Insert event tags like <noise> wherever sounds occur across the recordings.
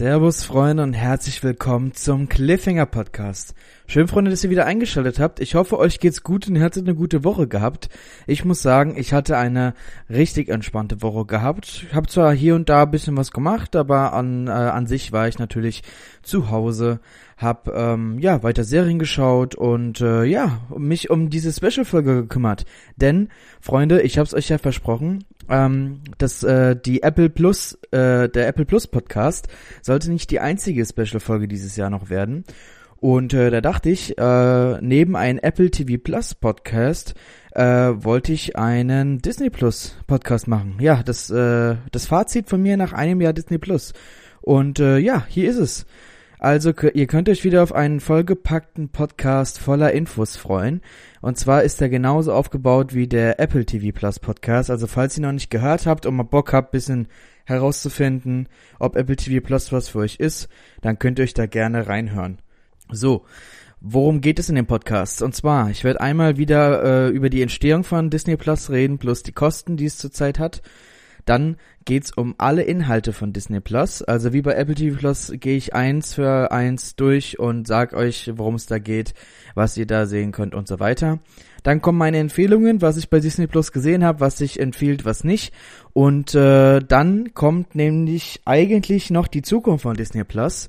Servus Freunde und herzlich willkommen zum Cliffhanger Podcast. Schön Freunde, dass ihr wieder eingeschaltet habt. Ich hoffe, euch geht's gut und ihr hattet eine gute Woche gehabt. Ich muss sagen, ich hatte eine richtig entspannte Woche gehabt. Ich habe zwar hier und da ein bisschen was gemacht, aber an, äh, an sich war ich natürlich zu Hause, hab ähm, ja weiter Serien geschaut und äh, ja mich um diese Special-Folge gekümmert. Denn Freunde, ich hab's euch ja versprochen, ähm, dass äh, die Apple Plus, äh, der Apple Plus Podcast sollte nicht die einzige Special-Folge dieses Jahr noch werden. Und äh, da dachte ich, äh, neben einem Apple TV Plus Podcast äh, wollte ich einen Disney Plus Podcast machen. Ja, das, äh, das Fazit von mir nach einem Jahr Disney Plus. Und äh, ja, hier ist es. Also ihr könnt euch wieder auf einen vollgepackten Podcast voller Infos freuen. Und zwar ist er genauso aufgebaut wie der Apple TV Plus Podcast. Also falls ihr noch nicht gehört habt und mal Bock habt, bisschen herauszufinden, ob Apple TV Plus was für euch ist, dann könnt ihr euch da gerne reinhören. So, worum geht es in dem Podcast? Und zwar, ich werde einmal wieder äh, über die Entstehung von Disney Plus reden, plus die Kosten, die es zurzeit hat. Dann geht's um alle Inhalte von Disney Plus. Also wie bei Apple TV Plus gehe ich eins für eins durch und sag euch, worum es da geht, was ihr da sehen könnt und so weiter. Dann kommen meine Empfehlungen, was ich bei Disney Plus gesehen habe, was sich empfiehlt, was nicht. Und äh, dann kommt nämlich eigentlich noch die Zukunft von Disney Plus.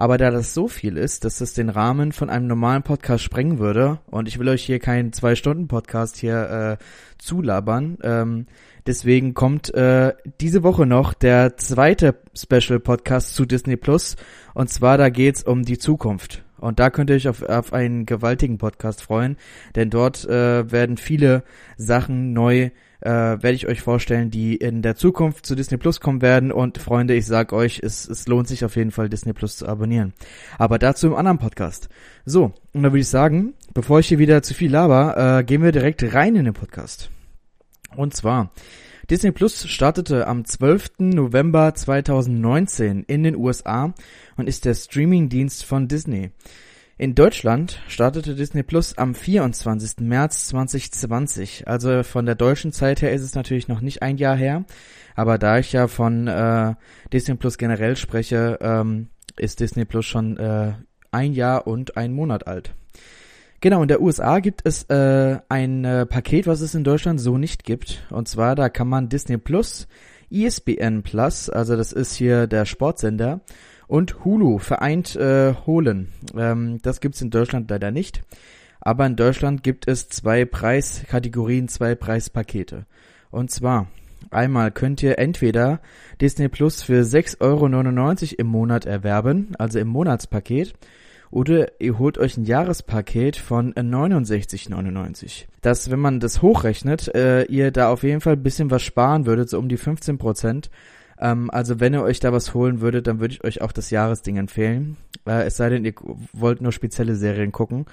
Aber da das so viel ist, dass es den Rahmen von einem normalen Podcast sprengen würde, und ich will euch hier keinen Zwei-Stunden-Podcast hier äh, zulabern, ähm, deswegen kommt äh, diese Woche noch der zweite Special-Podcast zu Disney Plus. Und zwar da geht's um die Zukunft. Und da könnt ihr euch auf, auf einen gewaltigen Podcast freuen, denn dort äh, werden viele Sachen neu äh, werde ich euch vorstellen, die in der Zukunft zu Disney Plus kommen werden. Und Freunde, ich sag euch, es, es lohnt sich auf jeden Fall, Disney Plus zu abonnieren. Aber dazu im anderen Podcast. So, und da würde ich sagen, bevor ich hier wieder zu viel laber, äh, gehen wir direkt rein in den Podcast. Und zwar, Disney Plus startete am 12. November 2019 in den USA und ist der Streamingdienst von Disney. In Deutschland startete Disney Plus am 24. März 2020. Also von der deutschen Zeit her ist es natürlich noch nicht ein Jahr her. Aber da ich ja von äh, Disney Plus generell spreche, ähm, ist Disney Plus schon äh, ein Jahr und ein Monat alt. Genau, in der USA gibt es äh, ein äh, Paket, was es in Deutschland so nicht gibt. Und zwar, da kann man Disney Plus, ESPN Plus, also das ist hier der Sportsender, und Hulu vereint äh, holen. Ähm, das gibt's in Deutschland leider nicht. Aber in Deutschland gibt es zwei Preiskategorien, zwei Preispakete. Und zwar, einmal könnt ihr entweder Disney Plus für 6,99 Euro im Monat erwerben, also im Monatspaket, oder ihr holt euch ein Jahrespaket von 69,99. Das, wenn man das hochrechnet, äh, ihr da auf jeden Fall ein bisschen was sparen würdet, so um die 15 Prozent. Ähm, also wenn ihr euch da was holen würdet, dann würde ich euch auch das Jahresding empfehlen. Äh, es sei denn, ihr wollt nur spezielle Serien gucken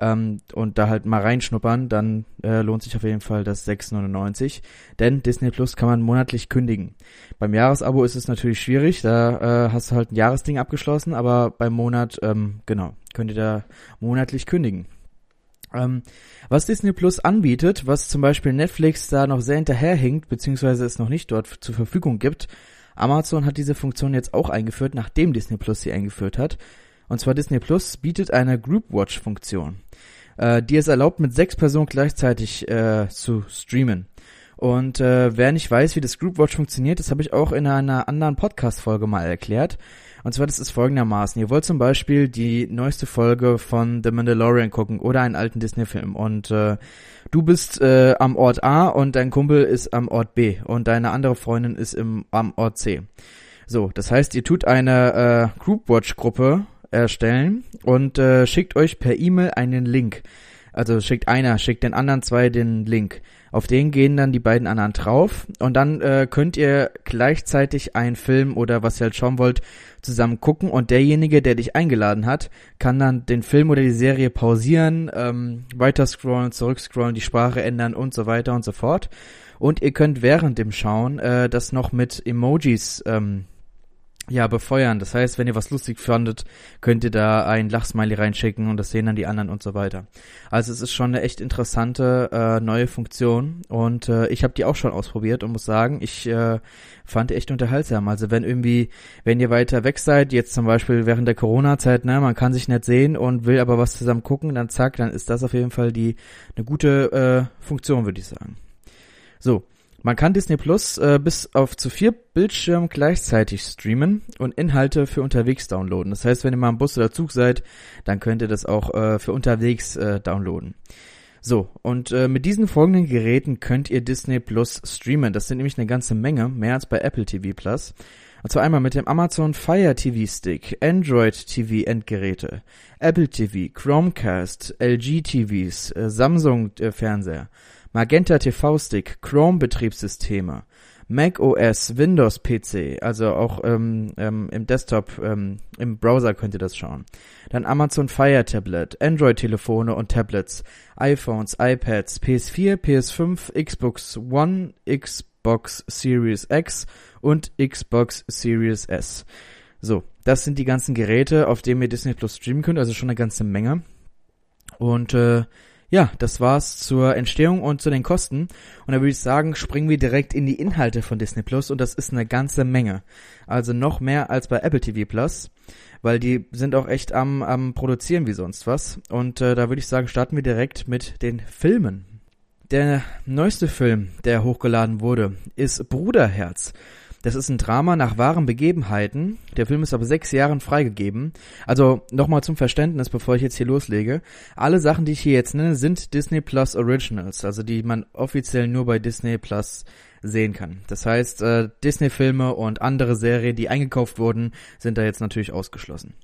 ähm, und da halt mal reinschnuppern, dann äh, lohnt sich auf jeden Fall das 6,99. Denn Disney Plus kann man monatlich kündigen. Beim Jahresabo ist es natürlich schwierig, da äh, hast du halt ein Jahresding abgeschlossen, aber beim Monat, ähm, genau, könnt ihr da monatlich kündigen. Ähm, was Disney Plus anbietet, was zum Beispiel Netflix da noch sehr hinterherhinkt, beziehungsweise es noch nicht dort zur Verfügung gibt, Amazon hat diese Funktion jetzt auch eingeführt, nachdem Disney Plus sie eingeführt hat. Und zwar Disney Plus bietet eine Group Watch Funktion, äh, die es erlaubt, mit sechs Personen gleichzeitig äh, zu streamen. Und äh, wer nicht weiß, wie das Group Watch funktioniert, das habe ich auch in einer anderen Podcast-Folge mal erklärt. Und zwar, das ist folgendermaßen. Ihr wollt zum Beispiel die neueste Folge von The Mandalorian gucken oder einen alten Disney-Film. Und äh, du bist äh, am Ort A und dein Kumpel ist am Ort B und deine andere Freundin ist im, am Ort C. So, das heißt, ihr tut eine äh, Groupwatch-Gruppe erstellen und äh, schickt euch per E-Mail einen Link. Also schickt einer, schickt den anderen zwei den Link. Auf den gehen dann die beiden anderen drauf und dann äh, könnt ihr gleichzeitig einen Film oder was ihr halt schauen wollt zusammen gucken und derjenige, der dich eingeladen hat, kann dann den Film oder die Serie pausieren, ähm, weiter scrollen, zurückscrollen, die Sprache ändern und so weiter und so fort. Und ihr könnt während dem Schauen äh, das noch mit Emojis ähm, ja, befeuern. Das heißt, wenn ihr was lustig fandet, könnt ihr da ein Lachsmiley reinschicken und das sehen dann die anderen und so weiter. Also es ist schon eine echt interessante äh, neue Funktion und äh, ich habe die auch schon ausprobiert und muss sagen, ich äh, fand die echt unterhaltsam. Also wenn irgendwie, wenn ihr weiter weg seid, jetzt zum Beispiel während der Corona-Zeit, ne, man kann sich nicht sehen und will aber was zusammen gucken, dann zack, dann ist das auf jeden Fall die eine gute äh, Funktion, würde ich sagen. So, man kann Disney Plus äh, bis auf zu vier Bildschirmen gleichzeitig streamen und Inhalte für unterwegs downloaden. Das heißt, wenn ihr mal im Bus oder Zug seid, dann könnt ihr das auch äh, für unterwegs äh, downloaden. So, und äh, mit diesen folgenden Geräten könnt ihr Disney Plus streamen. Das sind nämlich eine ganze Menge, mehr als bei Apple TV Plus. Und zwar einmal mit dem Amazon Fire TV Stick, Android TV Endgeräte, Apple TV, Chromecast, LG TVs, äh, Samsung äh, Fernseher. Magenta TV Stick, Chrome Betriebssysteme, Mac OS, Windows PC, also auch ähm, ähm, im Desktop, ähm, im Browser könnt ihr das schauen. Dann Amazon Fire Tablet, Android Telefone und Tablets, iPhones, iPads, PS4, PS5, Xbox One, Xbox Series X und Xbox Series S. So, das sind die ganzen Geräte, auf denen ihr Disney Plus streamen könnt, also schon eine ganze Menge. Und äh, ja, das war's zur Entstehung und zu den Kosten. Und da würde ich sagen, springen wir direkt in die Inhalte von Disney Plus und das ist eine ganze Menge. Also noch mehr als bei Apple TV Plus, weil die sind auch echt am, am produzieren wie sonst was. Und äh, da würde ich sagen, starten wir direkt mit den Filmen. Der neueste Film, der hochgeladen wurde, ist Bruderherz. Das ist ein Drama nach wahren Begebenheiten. Der Film ist aber sechs Jahren freigegeben. Also nochmal zum Verständnis, bevor ich jetzt hier loslege. Alle Sachen, die ich hier jetzt nenne, sind Disney Plus Originals, also die man offiziell nur bei Disney Plus sehen kann. Das heißt, äh, Disney-Filme und andere Serien, die eingekauft wurden, sind da jetzt natürlich ausgeschlossen.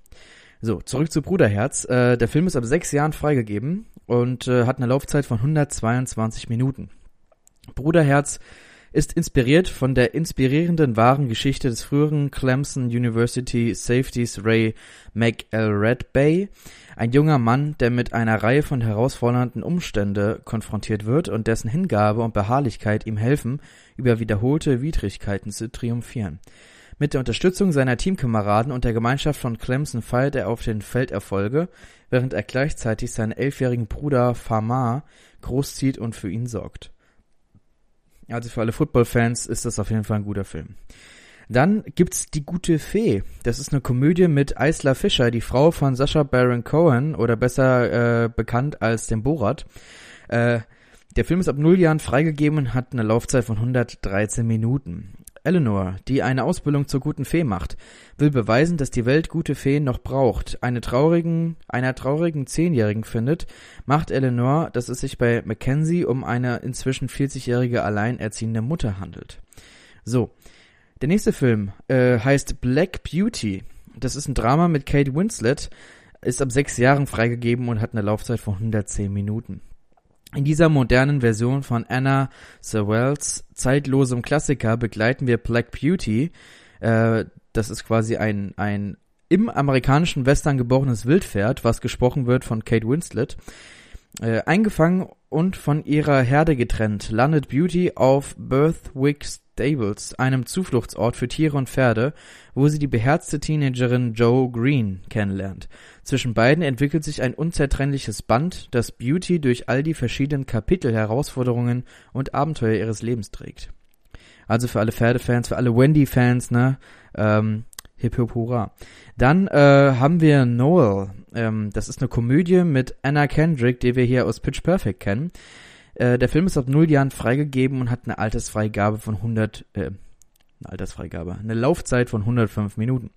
So, zurück zu Bruderherz. Äh, der Film ist ab sechs Jahren freigegeben und äh, hat eine Laufzeit von 122 Minuten. Bruderherz ist inspiriert von der inspirierenden wahren Geschichte des früheren Clemson University Safeties Ray McElredbay, ein junger Mann, der mit einer Reihe von herausfordernden Umstände konfrontiert wird und dessen Hingabe und Beharrlichkeit ihm helfen, über wiederholte Widrigkeiten zu triumphieren. Mit der Unterstützung seiner Teamkameraden und der Gemeinschaft von Clemson feiert er auf den Felderfolge, während er gleichzeitig seinen elfjährigen Bruder Famar großzieht und für ihn sorgt. Also für alle Football-Fans ist das auf jeden Fall ein guter Film. Dann gibt's Die gute Fee. Das ist eine Komödie mit Isla Fischer, die Frau von Sascha Baron Cohen oder besser äh, bekannt als dem Borat. Äh, der Film ist ab null Jahren freigegeben und hat eine Laufzeit von 113 Minuten. Eleanor, die eine Ausbildung zur guten Fee macht, will beweisen, dass die Welt gute Feen noch braucht. Eine traurigen, einer traurigen Zehnjährigen findet, macht Eleanor, dass es sich bei Mackenzie um eine inzwischen 40-jährige alleinerziehende Mutter handelt. So. Der nächste Film äh, heißt Black Beauty. Das ist ein Drama mit Kate Winslet, ist ab sechs Jahren freigegeben und hat eine Laufzeit von 110 Minuten. In dieser modernen Version von Anna Sewells zeitlosem Klassiker begleiten wir Black Beauty. Äh, das ist quasi ein, ein im amerikanischen Western geborenes Wildpferd, was gesprochen wird von Kate Winslet. Äh, eingefangen und von ihrer Herde getrennt, landet Beauty auf Birthwick Stables, einem Zufluchtsort für Tiere und Pferde, wo sie die beherzte Teenagerin Joe Green kennenlernt. Zwischen beiden entwickelt sich ein unzertrennliches Band, das Beauty durch all die verschiedenen Kapitel, Herausforderungen und Abenteuer ihres Lebens trägt. Also für alle Pferdefans, für alle Wendy-Fans, ne? Ähm, hip hip hurra. Dann äh, haben wir Noel. Ähm, das ist eine Komödie mit Anna Kendrick, die wir hier aus Pitch Perfect kennen. Äh, der Film ist ab null Jahren freigegeben und hat eine Altersfreigabe von 100, äh, eine Altersfreigabe, eine Laufzeit von 105 Minuten.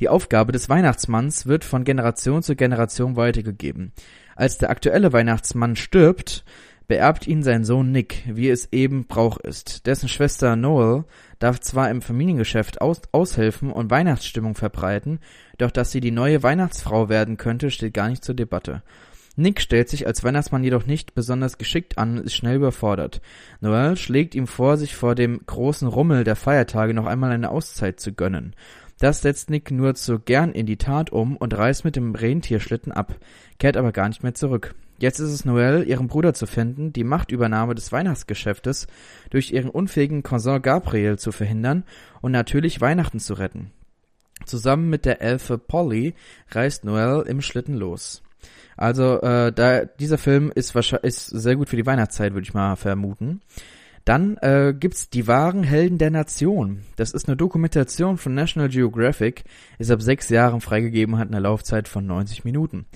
Die Aufgabe des Weihnachtsmanns wird von Generation zu Generation weitergegeben. Als der aktuelle Weihnachtsmann stirbt, beerbt ihn sein Sohn Nick, wie es eben Brauch ist. Dessen Schwester Noel darf zwar im Familiengeschäft aus aushelfen und Weihnachtsstimmung verbreiten, doch dass sie die neue Weihnachtsfrau werden könnte, steht gar nicht zur Debatte. Nick stellt sich als Weihnachtsmann jedoch nicht besonders geschickt an und ist schnell überfordert. Noel schlägt ihm vor, sich vor dem großen Rummel der Feiertage noch einmal eine Auszeit zu gönnen. Das setzt Nick nur zu gern in die Tat um und reist mit dem Rentierschlitten ab, kehrt aber gar nicht mehr zurück. Jetzt ist es Noel, ihren Bruder zu finden, die Machtübernahme des Weihnachtsgeschäftes durch ihren unfähigen Cousin Gabriel zu verhindern und natürlich Weihnachten zu retten. Zusammen mit der Elfe Polly reist Noel im Schlitten los. Also äh, da dieser Film ist wahrscheinlich ist sehr gut für die Weihnachtszeit, würde ich mal vermuten. Dann äh, gibt's die wahren Helden der Nation. Das ist eine Dokumentation von National Geographic, ist ab sechs Jahren freigegeben, hat eine Laufzeit von 90 Minuten.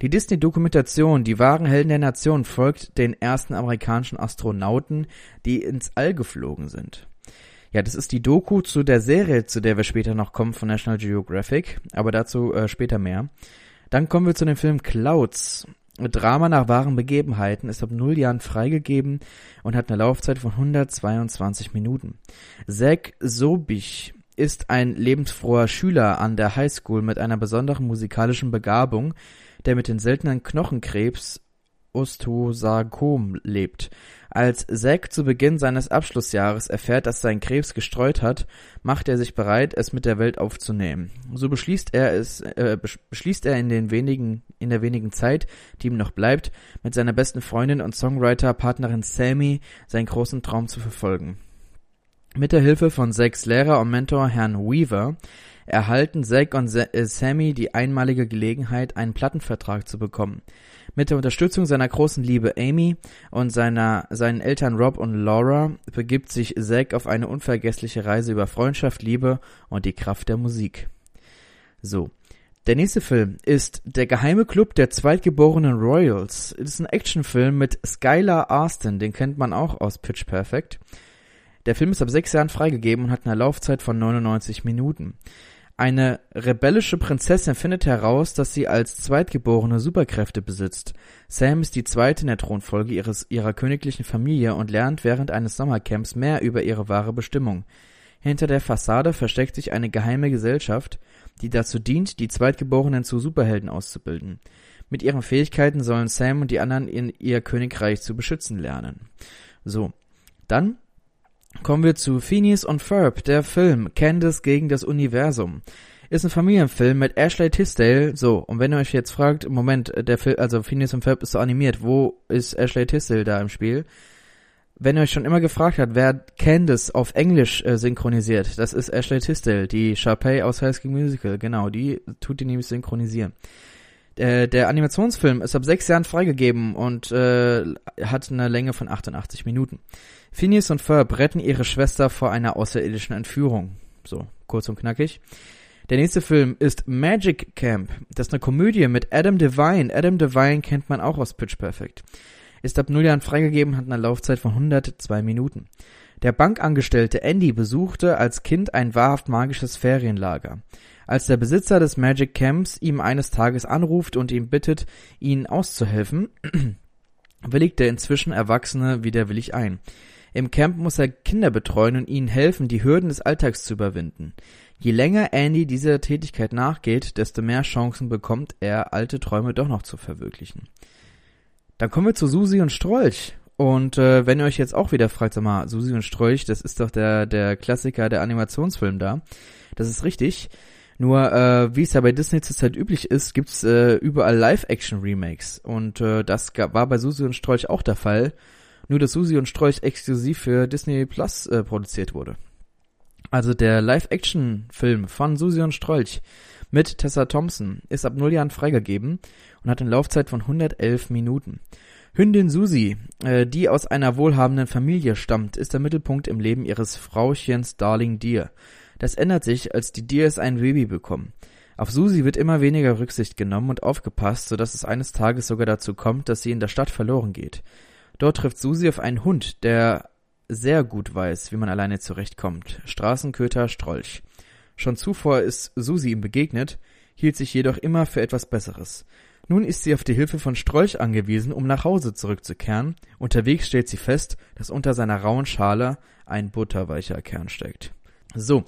Die Disney-Dokumentation Die wahren Helden der Nation folgt den ersten amerikanischen Astronauten, die ins All geflogen sind. Ja, das ist die Doku zu der Serie, zu der wir später noch kommen von National Geographic, aber dazu äh, später mehr. Dann kommen wir zu dem Film Clouds. Drama nach wahren Begebenheiten ist ab null Jahren freigegeben und hat eine Laufzeit von 122 Minuten. Zack Sobich ist ein lebensfroher Schüler an der Highschool mit einer besonderen musikalischen Begabung, der mit den seltenen Knochenkrebs Osteosarkom lebt. Als Zack zu Beginn seines Abschlussjahres erfährt, dass sein Krebs gestreut hat, macht er sich bereit, es mit der Welt aufzunehmen. So beschließt er es, äh, beschließt er in den wenigen, in der wenigen Zeit, die ihm noch bleibt, mit seiner besten Freundin und Songwriter-Partnerin Sammy seinen großen Traum zu verfolgen. Mit der Hilfe von Zacks Lehrer und Mentor Herrn Weaver erhalten Zack und äh, Sammy die einmalige Gelegenheit, einen Plattenvertrag zu bekommen. Mit der Unterstützung seiner großen Liebe Amy und seiner, seinen Eltern Rob und Laura begibt sich Zack auf eine unvergessliche Reise über Freundschaft, Liebe und die Kraft der Musik. So. Der nächste Film ist Der geheime Club der zweitgeborenen Royals. Es ist ein Actionfilm mit Skylar Aston, den kennt man auch aus Pitch Perfect. Der Film ist ab sechs Jahren freigegeben und hat eine Laufzeit von 99 Minuten. Eine rebellische Prinzessin findet heraus, dass sie als Zweitgeborene Superkräfte besitzt. Sam ist die zweite in der Thronfolge ihres, ihrer königlichen Familie und lernt während eines Sommercamps mehr über ihre wahre Bestimmung. Hinter der Fassade versteckt sich eine geheime Gesellschaft, die dazu dient, die Zweitgeborenen zu Superhelden auszubilden. Mit ihren Fähigkeiten sollen Sam und die anderen in ihr Königreich zu beschützen lernen. So, dann Kommen wir zu Phineas und Ferb, der Film Candace gegen das Universum. Ist ein Familienfilm mit Ashley Tisdale. So, und wenn ihr euch jetzt fragt, Moment, der Film, also Phineas und Ferb ist so animiert, wo ist Ashley Tisdale da im Spiel? Wenn ihr euch schon immer gefragt habt, wer Candace auf Englisch äh, synchronisiert, das ist Ashley Tisdale, die Sharpay aus High School Musical, genau, die tut die nämlich synchronisieren. Äh, der Animationsfilm ist ab sechs Jahren freigegeben und äh, hat eine Länge von 88 Minuten. Phineas und Ferb retten ihre Schwester vor einer außerirdischen Entführung. So, kurz und knackig. Der nächste Film ist Magic Camp. Das ist eine Komödie mit Adam Devine. Adam Devine kennt man auch aus Pitch Perfect. Ist ab null Jahren freigegeben, hat eine Laufzeit von 102 Minuten. Der Bankangestellte Andy besuchte als Kind ein wahrhaft magisches Ferienlager. Als der Besitzer des Magic Camps ihm eines Tages anruft und ihn bittet, ihn auszuhelfen, <clears throat> willigt der inzwischen Erwachsene widerwillig ein. Im Camp muss er Kinder betreuen und ihnen helfen, die Hürden des Alltags zu überwinden. Je länger Andy dieser Tätigkeit nachgeht, desto mehr Chancen bekommt er, alte Träume doch noch zu verwirklichen. Dann kommen wir zu Susi und Strolch. Und äh, wenn ihr euch jetzt auch wieder fragt, sag mal, Susi und Strolch, das ist doch der, der Klassiker der Animationsfilm da. Das ist richtig. Nur, äh, wie es ja bei Disney zurzeit üblich ist, gibt's äh, überall Live-Action-Remakes. Und äh, das war bei Susi und Strolch auch der Fall nur dass Susi und Strolch exklusiv für Disney Plus äh, produziert wurde. Also der Live-Action-Film von Susi und Strolch mit Tessa Thompson ist ab null Jahren freigegeben und hat eine Laufzeit von 111 Minuten. Hündin Susi, äh, die aus einer wohlhabenden Familie stammt, ist der Mittelpunkt im Leben ihres Frauchens Darling Deer. Das ändert sich, als die Deers ein Baby bekommen. Auf Susi wird immer weniger Rücksicht genommen und aufgepasst, sodass es eines Tages sogar dazu kommt, dass sie in der Stadt verloren geht. Dort trifft Susi auf einen Hund, der sehr gut weiß, wie man alleine zurechtkommt. Straßenköter Strolch. Schon zuvor ist Susi ihm begegnet, hielt sich jedoch immer für etwas Besseres. Nun ist sie auf die Hilfe von Strolch angewiesen, um nach Hause zurückzukehren. Unterwegs stellt sie fest, dass unter seiner rauen Schale ein butterweicher Kern steckt. So,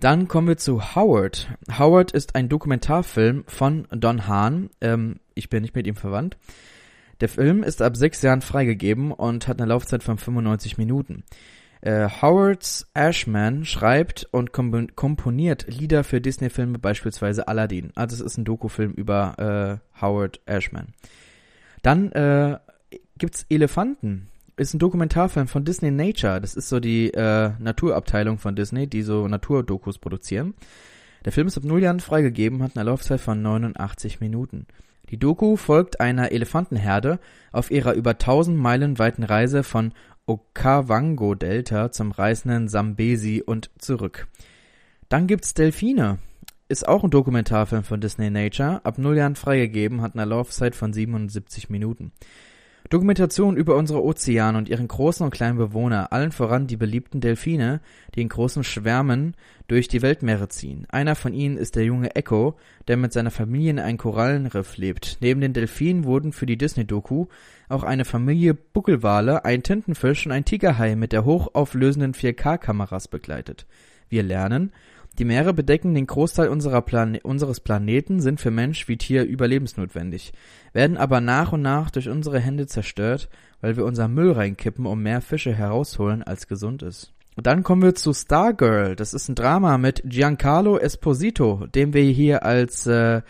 dann kommen wir zu Howard. Howard ist ein Dokumentarfilm von Don Hahn. Ähm, ich bin nicht mit ihm verwandt. Der Film ist ab sechs Jahren freigegeben und hat eine Laufzeit von 95 Minuten. Äh, Howard Ashman schreibt und komponiert Lieder für Disney-Filme, beispielsweise Aladdin. Also es ist ein Dokufilm über äh, Howard Ashman. Dann äh, gibt's Elefanten. Ist ein Dokumentarfilm von Disney Nature. Das ist so die äh, Naturabteilung von Disney, die so Naturdokus produzieren. Der Film ist ab 0 Jahren freigegeben, hat eine Laufzeit von 89 Minuten. Die Doku folgt einer Elefantenherde auf ihrer über 1000 Meilen weiten Reise von Okavango-Delta zum reißenden Sambesi und zurück. Dann gibt's Delfine. Ist auch ein Dokumentarfilm von Disney Nature, ab 0 Jahren freigegeben, hat eine Laufzeit von 77 Minuten. Dokumentation über unsere Ozeane und ihren großen und kleinen Bewohner, allen voran die beliebten Delfine, die in großen Schwärmen durch die Weltmeere ziehen. Einer von ihnen ist der junge Echo, der mit seiner Familie in einem Korallenriff lebt. Neben den Delfinen wurden für die Disney-Doku auch eine Familie Buckelwale, ein Tintenfisch und ein Tigerhai mit der hochauflösenden 4K-Kameras begleitet. Wir lernen, die Meere bedecken den Großteil Plane unseres Planeten, sind für Mensch wie Tier überlebensnotwendig, werden aber nach und nach durch unsere Hände zerstört, weil wir unser Müll reinkippen, um mehr Fische herausholen, als gesund ist. Und dann kommen wir zu Stargirl. Das ist ein Drama mit Giancarlo Esposito, dem wir hier als äh,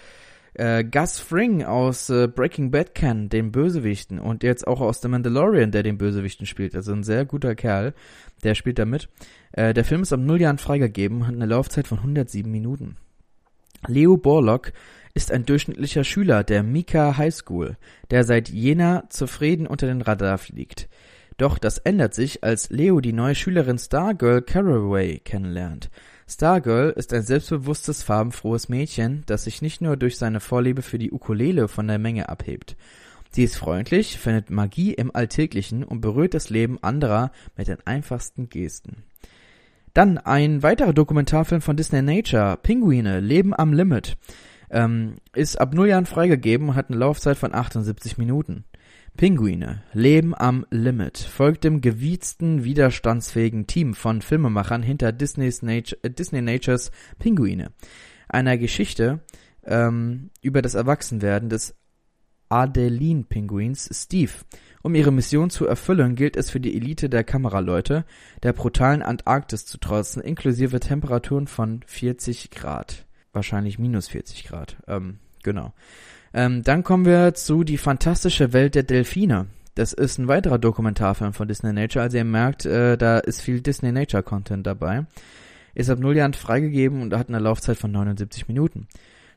äh, Gus Fring aus äh, Breaking Bad kennen, den Bösewichten, und jetzt auch aus The Mandalorian, der den Bösewichten spielt. Also ein sehr guter Kerl, der spielt da mit. Äh, der Film ist ab null Jahren freigegeben, hat eine Laufzeit von 107 Minuten. Leo Borlock ist ein durchschnittlicher Schüler der Mika High School, der seit Jena zufrieden unter den Radar fliegt. Doch das ändert sich, als Leo die neue Schülerin Stargirl Caraway kennenlernt. Stargirl ist ein selbstbewusstes, farbenfrohes Mädchen, das sich nicht nur durch seine Vorliebe für die Ukulele von der Menge abhebt. Sie ist freundlich, findet Magie im Alltäglichen und berührt das Leben anderer mit den einfachsten Gesten. Dann ein weiterer Dokumentarfilm von Disney Nature, Pinguine, Leben am Limit, ähm, ist ab null Jahren freigegeben und hat eine Laufzeit von 78 Minuten. Pinguine, Leben am Limit, folgt dem gewiezten, widerstandsfähigen Team von Filmemachern hinter Disney's Nature, äh, Disney Natures Pinguine. Einer Geschichte ähm, über das Erwachsenwerden des Adeline-Pinguins Steve um ihre Mission zu erfüllen, gilt es für die Elite der Kameraleute, der brutalen Antarktis zu trotzen, inklusive Temperaturen von 40 Grad. Wahrscheinlich minus 40 Grad. Ähm, genau. Ähm, dann kommen wir zu Die fantastische Welt der Delfine. Das ist ein weiterer Dokumentarfilm von Disney Nature. Also ihr merkt, äh, da ist viel Disney Nature Content dabei. Ist ab null Jahren freigegeben und hat eine Laufzeit von 79 Minuten.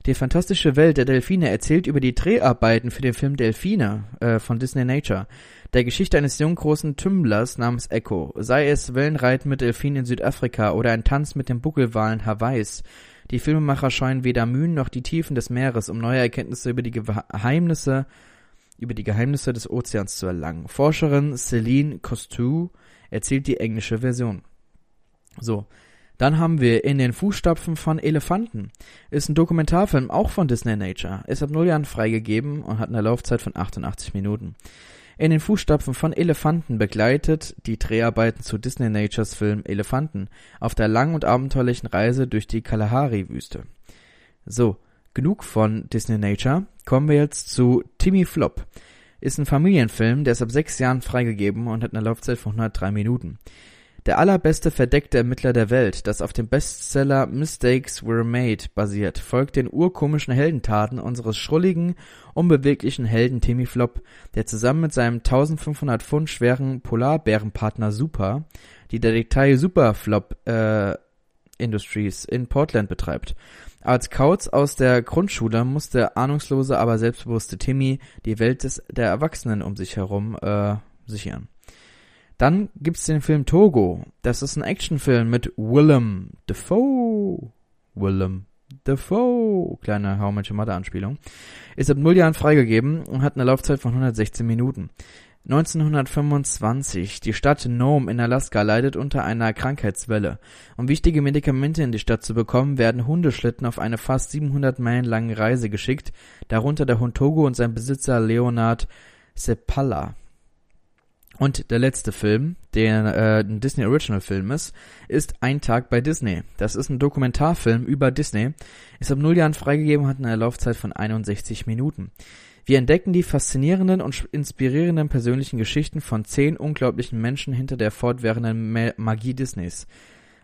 Die fantastische Welt der Delfine erzählt über die Dreharbeiten für den Film Delfine äh, von Disney Nature, der Geschichte eines jungen großen Tümblers namens Echo, sei es Wellenreiten mit Delfinen in Südafrika oder ein Tanz mit den Buckelwalen Hawaiis. Die Filmemacher scheuen weder Mühen noch die Tiefen des Meeres, um neue Erkenntnisse über die Geheimnisse über die Geheimnisse des Ozeans zu erlangen. Forscherin Celine Cousteau erzählt die englische Version. So, dann haben wir In den Fußstapfen von Elefanten. Ist ein Dokumentarfilm, auch von Disney Nature. Ist ab null Jahren freigegeben und hat eine Laufzeit von 88 Minuten. In den Fußstapfen von Elefanten begleitet die Dreharbeiten zu Disney Natures Film Elefanten auf der langen und abenteuerlichen Reise durch die Kalahari-Wüste. So, genug von Disney Nature. Kommen wir jetzt zu Timmy Flop. Ist ein Familienfilm, der ist ab sechs Jahren freigegeben und hat eine Laufzeit von 103 Minuten. Der allerbeste verdeckte Ermittler der Welt, das auf dem Bestseller Mistakes Were Made basiert, folgt den urkomischen Heldentaten unseres schrulligen, unbeweglichen Helden Timmy Flop, der zusammen mit seinem 1500 Pfund schweren Polarbärenpartner Super die Detektei Super Flop äh, Industries in Portland betreibt. Als Kauz aus der Grundschule muss der ahnungslose, aber selbstbewusste Timmy die Welt des, der Erwachsenen um sich herum äh, sichern. Dann gibt's den Film Togo. Das ist ein Actionfilm mit Willem Dafoe. Willem Dafoe. Kleine How Mother Anspielung. Ist ab 0 Jahren freigegeben und hat eine Laufzeit von 116 Minuten. 1925. Die Stadt Nome in Alaska leidet unter einer Krankheitswelle. Um wichtige Medikamente in die Stadt zu bekommen, werden Hundeschlitten auf eine fast 700 Meilen lange Reise geschickt, darunter der Hund Togo und sein Besitzer Leonard Sepala. Und der letzte Film, der äh, ein Disney Original Film ist, ist Ein Tag bei Disney. Das ist ein Dokumentarfilm über Disney. Ist ab null Jahren freigegeben, hat eine Laufzeit von 61 Minuten. Wir entdecken die faszinierenden und inspirierenden persönlichen Geschichten von zehn unglaublichen Menschen hinter der fortwährenden Magie Disneys.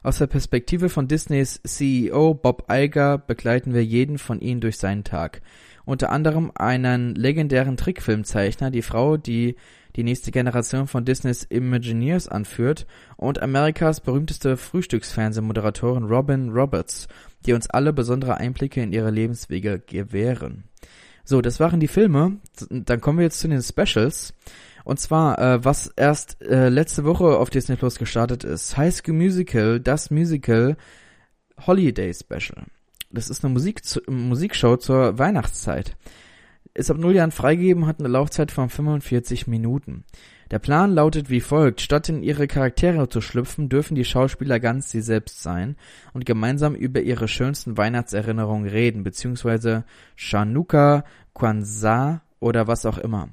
Aus der Perspektive von Disneys CEO Bob Iger begleiten wir jeden von ihnen durch seinen Tag. unter anderem einen legendären Trickfilmzeichner, die Frau, die die nächste Generation von Disneys Imagineers anführt, und Amerikas berühmteste Frühstücksfernsehmoderatorin Robin Roberts, die uns alle besondere Einblicke in ihre Lebenswege gewähren. So, das waren die Filme. Dann kommen wir jetzt zu den Specials. Und zwar, äh, was erst äh, letzte Woche auf Disney Plus gestartet ist. High School Musical, das Musical Holiday Special. Das ist eine Musik Musikshow zur Weihnachtszeit. Ist ab null Jahren freigegeben, hat eine Laufzeit von 45 Minuten. Der Plan lautet wie folgt. Statt in ihre Charaktere zu schlüpfen, dürfen die Schauspieler ganz sie selbst sein und gemeinsam über ihre schönsten Weihnachtserinnerungen reden, beziehungsweise Chanukka, Kwanzaa oder was auch immer.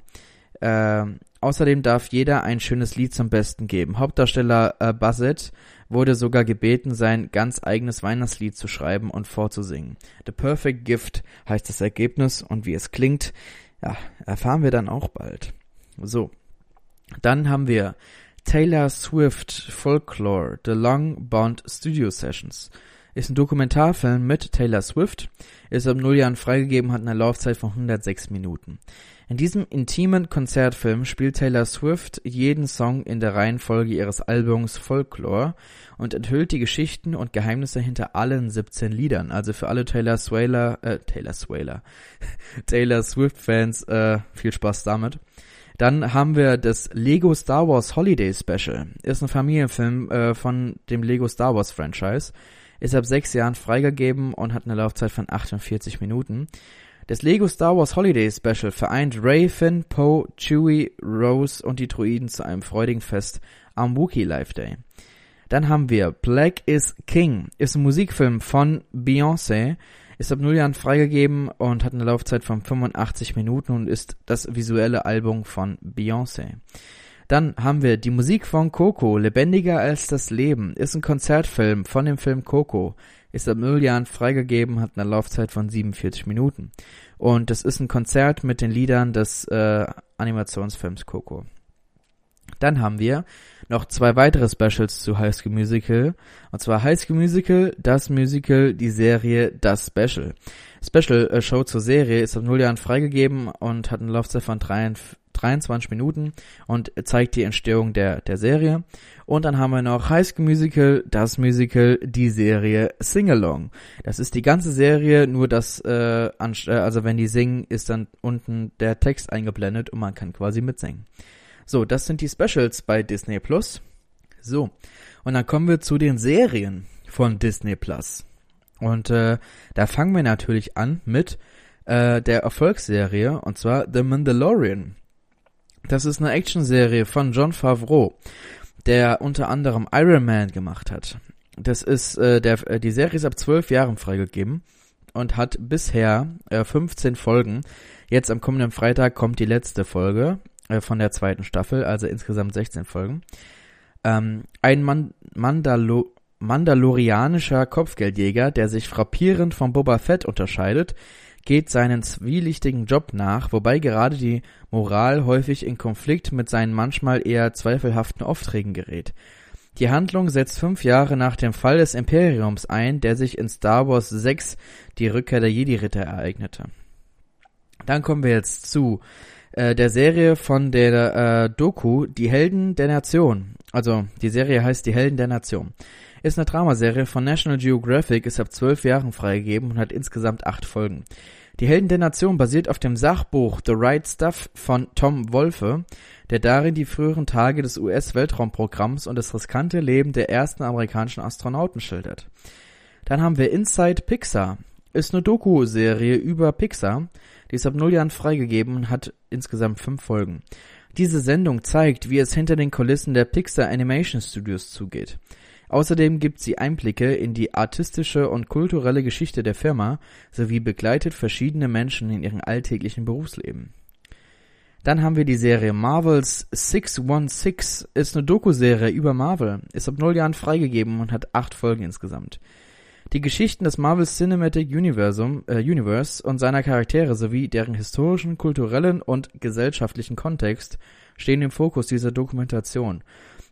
Äh, außerdem darf jeder ein schönes Lied zum Besten geben. Hauptdarsteller äh, Bassett wurde sogar gebeten, sein ganz eigenes Weihnachtslied zu schreiben und vorzusingen. The Perfect Gift heißt das Ergebnis und wie es klingt, ja, erfahren wir dann auch bald. So. Dann haben wir Taylor Swift Folklore, The Long Bond Studio Sessions. Ist ein Dokumentarfilm mit Taylor Swift, ist ab null Jahren freigegeben, hat eine Laufzeit von 106 Minuten. In diesem intimen Konzertfilm spielt Taylor Swift jeden Song in der Reihenfolge ihres Albums Folklore und enthüllt die Geschichten und Geheimnisse hinter allen 17 Liedern. Also für alle Taylor Swaler, äh, Taylor Swaler, <laughs> Taylor Swift Fans, äh, viel Spaß damit. Dann haben wir das Lego Star Wars Holiday Special. Ist ein Familienfilm äh, von dem Lego Star Wars Franchise. Ist ab sechs Jahren freigegeben und hat eine Laufzeit von 48 Minuten. Das Lego Star Wars Holiday Special vereint Ray, Finn, Poe, Chewie, Rose und die Druiden zu einem freudigen Fest am Wookiee Life Day. Dann haben wir Black is King. Ist ein Musikfilm von Beyoncé ist ab null Jahren freigegeben und hat eine Laufzeit von 85 Minuten und ist das visuelle Album von Beyoncé. Dann haben wir die Musik von Coco, Lebendiger als das Leben, ist ein Konzertfilm von dem Film Coco, ist ab Jahren freigegeben, hat eine Laufzeit von 47 Minuten. Und das ist ein Konzert mit den Liedern des äh, Animationsfilms Coco. Dann haben wir noch zwei weitere Specials zu High School Musical. Und zwar High School Musical, das Musical, die Serie, das Special. Special äh, Show zur Serie ist ab 0 Jahren freigegeben und hat eine Laufzeit von 23 Minuten und zeigt die Entstehung der, der Serie. Und dann haben wir noch High School Musical, das Musical, die Serie Singalong. Das ist die ganze Serie, nur das, äh, äh, also wenn die singen, ist dann unten der Text eingeblendet und man kann quasi mitsingen. So, das sind die Specials bei Disney Plus. So, und dann kommen wir zu den Serien von Disney Plus. Und äh, da fangen wir natürlich an mit äh, der Erfolgsserie, und zwar The Mandalorian. Das ist eine Actionserie von John Favreau, der unter anderem Iron Man gemacht hat. Das ist äh, der äh, die Serie ist ab zwölf Jahren freigegeben und hat bisher äh, 15 Folgen. Jetzt am kommenden Freitag kommt die letzte Folge äh, von der zweiten Staffel, also insgesamt 16 Folgen. Ähm, ein Man Mandalo mandalorianischer Kopfgeldjäger, der sich frappierend von Boba Fett unterscheidet, geht seinen zwielichtigen Job nach, wobei gerade die Moral häufig in Konflikt mit seinen manchmal eher zweifelhaften Aufträgen gerät. Die Handlung setzt fünf Jahre nach dem Fall des Imperiums ein, der sich in Star Wars 6 die Rückkehr der Jedi-Ritter ereignete. Dann kommen wir jetzt zu äh, der Serie von der äh, Doku Die Helden der Nation. Also die Serie heißt Die Helden der Nation. Ist eine Dramaserie von National Geographic, ist ab zwölf Jahren freigegeben und hat insgesamt acht Folgen. Die Helden der Nation basiert auf dem Sachbuch The Right Stuff von Tom Wolfe, der darin die früheren Tage des US-Weltraumprogramms und das riskante Leben der ersten amerikanischen Astronauten schildert. Dann haben wir Inside Pixar. Ist eine Doku-Serie über Pixar die ist ab null Jahren freigegeben und hat insgesamt fünf Folgen. Diese Sendung zeigt, wie es hinter den Kulissen der Pixar Animation Studios zugeht. Außerdem gibt sie Einblicke in die artistische und kulturelle Geschichte der Firma sowie begleitet verschiedene Menschen in ihrem alltäglichen Berufsleben. Dann haben wir die Serie Marvels 616, ist eine Doku-Serie über Marvel, ist ab null Jahren freigegeben und hat acht Folgen insgesamt. Die Geschichten des Marvel Cinematic Universum, äh, Universe und seiner Charaktere sowie deren historischen, kulturellen und gesellschaftlichen Kontext stehen im Fokus dieser Dokumentation.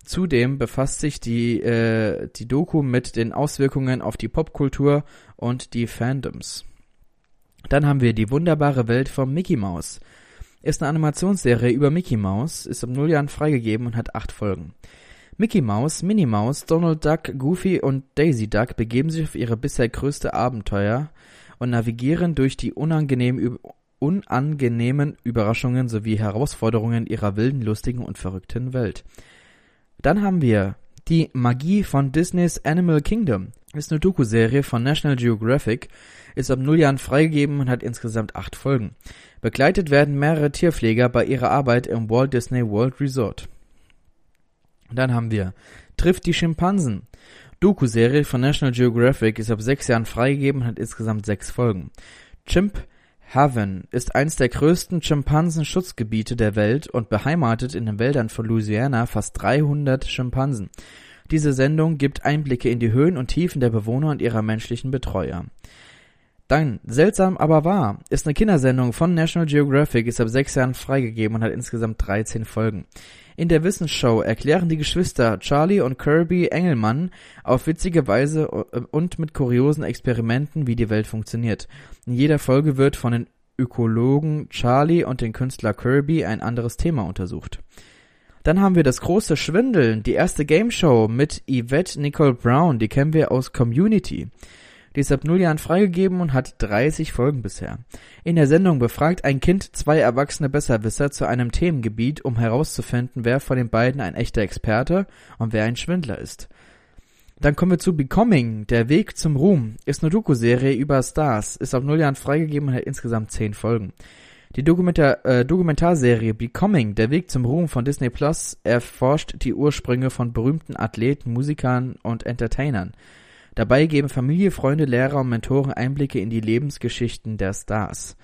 Zudem befasst sich die, äh, die Doku mit den Auswirkungen auf die Popkultur und die Fandoms. Dann haben wir die wunderbare Welt von Mickey Mouse. Ist eine Animationsserie über Mickey Mouse, ist ab null Jahren freigegeben und hat acht Folgen. Mickey Mouse, Minnie Mouse, Donald Duck, Goofy und Daisy Duck begeben sich auf ihre bisher größte Abenteuer und navigieren durch die unangenehmen, unangenehmen Überraschungen sowie Herausforderungen ihrer wilden, lustigen und verrückten Welt. Dann haben wir die Magie von Disneys Animal Kingdom. Ist eine Doku-Serie von National Geographic, ist ab null Jahren freigegeben und hat insgesamt acht Folgen. Begleitet werden mehrere Tierpfleger bei ihrer Arbeit im Walt Disney World Resort. Dann haben wir Trifft die Schimpansen. Doku-Serie von National Geographic ist ab sechs Jahren freigegeben und hat insgesamt sechs Folgen. Chimp Haven ist eines der größten Schimpansenschutzgebiete der Welt und beheimatet in den Wäldern von Louisiana fast 300 Schimpansen. Diese Sendung gibt Einblicke in die Höhen und Tiefen der Bewohner und ihrer menschlichen Betreuer. Dann, seltsam aber wahr, ist eine Kindersendung von National Geographic, ist ab sechs Jahren freigegeben und hat insgesamt 13 Folgen. In der Wissensshow erklären die Geschwister Charlie und Kirby Engelmann auf witzige Weise äh, und mit kuriosen Experimenten, wie die Welt funktioniert. In jeder Folge wird von den Ökologen Charlie und den Künstler Kirby ein anderes Thema untersucht. Dann haben wir das große Schwindeln, die erste Game Show mit Yvette Nicole Brown, die kennen wir aus Community. Die ist ab null Jahren freigegeben und hat 30 Folgen bisher. In der Sendung befragt ein Kind zwei erwachsene Besserwisser zu einem Themengebiet, um herauszufinden, wer von den beiden ein echter Experte und wer ein Schwindler ist. Dann kommen wir zu Becoming, der Weg zum Ruhm. Ist eine Doku-Serie über Stars, ist ab null Jahren freigegeben und hat insgesamt 10 Folgen. Die Dokumentar äh, Dokumentarserie Becoming, der Weg zum Ruhm von Disney Plus, erforscht die Ursprünge von berühmten Athleten, Musikern und Entertainern. Dabei geben Familie, Freunde, Lehrer und Mentoren Einblicke in die Lebensgeschichten der Stars.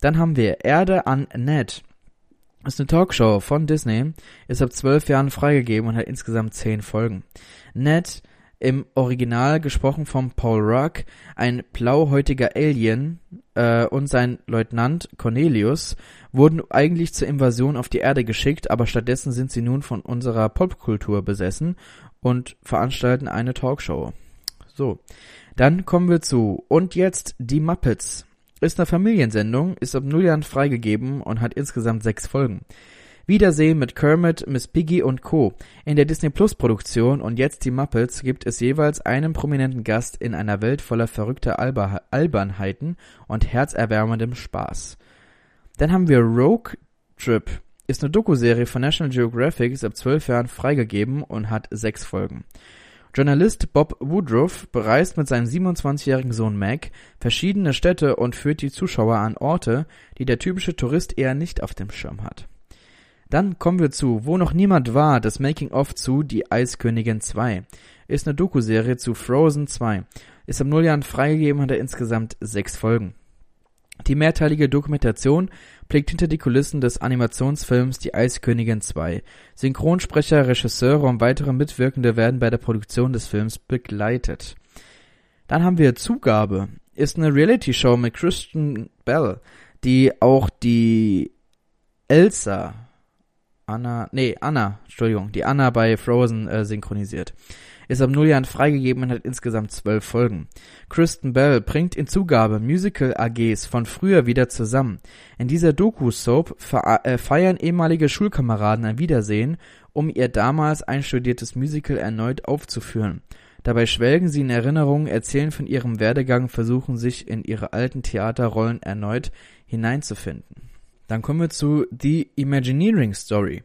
Dann haben wir Erde an Ned. Ist eine Talkshow von Disney, ist ab zwölf Jahren freigegeben und hat insgesamt zehn Folgen. Ned, im Original gesprochen von Paul Ruck, ein blauhäutiger Alien äh, und sein Leutnant Cornelius wurden eigentlich zur Invasion auf die Erde geschickt, aber stattdessen sind sie nun von unserer Popkultur besessen und veranstalten eine Talkshow. So, dann kommen wir zu Und jetzt die Muppets. Ist eine Familiensendung, ist ab null Jahren freigegeben und hat insgesamt sechs Folgen. Wiedersehen mit Kermit, Miss Piggy und Co. In der Disney Plus Produktion und jetzt die Muppets gibt es jeweils einen prominenten Gast in einer Welt voller verrückter Alba Albernheiten und herzerwärmendem Spaß. Dann haben wir Rogue Trip. Ist eine Doku-Serie von National Geographic, ist ab zwölf Jahren freigegeben und hat sechs Folgen. Journalist Bob Woodruff bereist mit seinem 27-jährigen Sohn Mac verschiedene Städte und führt die Zuschauer an Orte, die der typische Tourist eher nicht auf dem Schirm hat. Dann kommen wir zu Wo noch niemand war, das Making-of zu Die Eiskönigin 2. Ist eine Doku-Serie zu Frozen 2. Ist am Nulljahren freigegeben hat insgesamt sechs Folgen. Die mehrteilige Dokumentation blickt hinter die Kulissen des Animationsfilms Die Eiskönigin 2. Synchronsprecher, Regisseure und weitere Mitwirkende werden bei der Produktion des Films begleitet. Dann haben wir Zugabe. Ist eine Reality-Show mit Christian Bell, die auch die Elsa Anna, nee, Anna, Entschuldigung, die Anna bei Frozen äh, synchronisiert ist ab null Jahren freigegeben und hat insgesamt zwölf Folgen. Kristen Bell bringt in Zugabe Musical-AGs von früher wieder zusammen. In dieser Doku-Soap äh, feiern ehemalige Schulkameraden ein Wiedersehen, um ihr damals einstudiertes Musical erneut aufzuführen. Dabei schwelgen sie in Erinnerungen, erzählen von ihrem Werdegang, versuchen sich in ihre alten Theaterrollen erneut hineinzufinden. Dann kommen wir zu The Imagineering Story.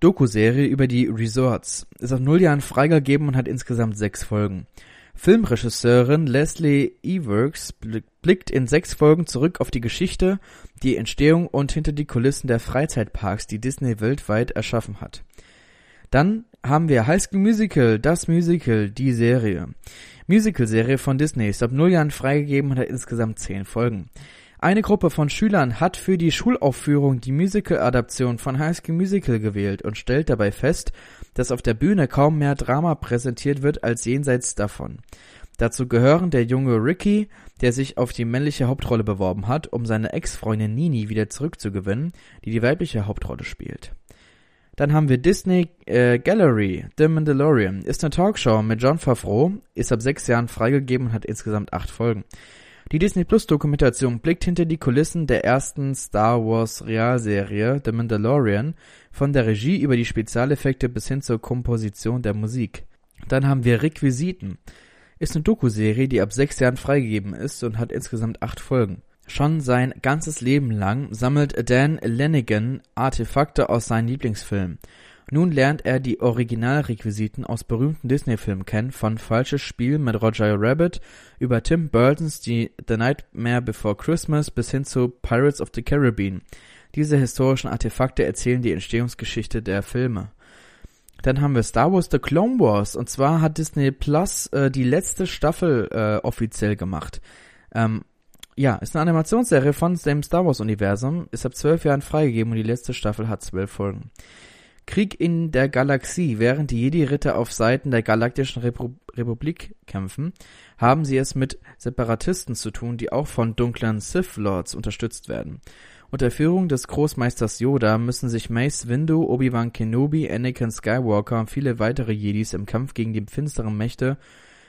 Doku-Serie über die Resorts. Ist auf null Jahren freigegeben und hat insgesamt sechs Folgen. Filmregisseurin Leslie Ewerks blickt in sechs Folgen zurück auf die Geschichte, die Entstehung und hinter die Kulissen der Freizeitparks, die Disney weltweit erschaffen hat. Dann haben wir High School Musical, das Musical, die Serie. Musical-Serie von Disney ist ab null Jahren freigegeben und hat insgesamt zehn Folgen. Eine Gruppe von Schülern hat für die Schulaufführung die Musical-Adaption von High School Musical gewählt und stellt dabei fest, dass auf der Bühne kaum mehr Drama präsentiert wird als jenseits davon. Dazu gehören der junge Ricky, der sich auf die männliche Hauptrolle beworben hat, um seine Ex-Freundin Nini wieder zurückzugewinnen, die die weibliche Hauptrolle spielt. Dann haben wir Disney äh, Gallery, The Mandalorian, ist eine Talkshow mit John Favreau, ist ab sechs Jahren freigegeben und hat insgesamt acht Folgen. Die Disney Plus Dokumentation blickt hinter die Kulissen der ersten Star Wars Realserie The Mandalorian, von der Regie über die Spezialeffekte bis hin zur Komposition der Musik. Dann haben wir Requisiten. Ist eine Dokuserie, die ab sechs Jahren freigegeben ist und hat insgesamt acht Folgen. Schon sein ganzes Leben lang sammelt Dan Lanigan Artefakte aus seinen Lieblingsfilmen. Nun lernt er die Originalrequisiten aus berühmten Disney-Filmen kennen, von Falsches Spiel mit Roger Rabbit über Tim Burtons The Nightmare Before Christmas bis hin zu Pirates of the Caribbean. Diese historischen Artefakte erzählen die Entstehungsgeschichte der Filme. Dann haben wir Star Wars The Clone Wars und zwar hat Disney Plus äh, die letzte Staffel äh, offiziell gemacht. Ähm, ja, ist eine Animationsserie von dem Star Wars Universum, ist ab zwölf Jahren freigegeben und die letzte Staffel hat zwölf Folgen. Krieg in der Galaxie. Während die Jedi-Ritter auf Seiten der Galaktischen Repu Republik kämpfen, haben sie es mit Separatisten zu tun, die auch von dunklen Sith-Lords unterstützt werden. Unter Führung des Großmeisters Yoda müssen sich Mace Windu, Obi-Wan Kenobi, Anakin Skywalker und viele weitere Jedis im Kampf gegen die finsteren Mächte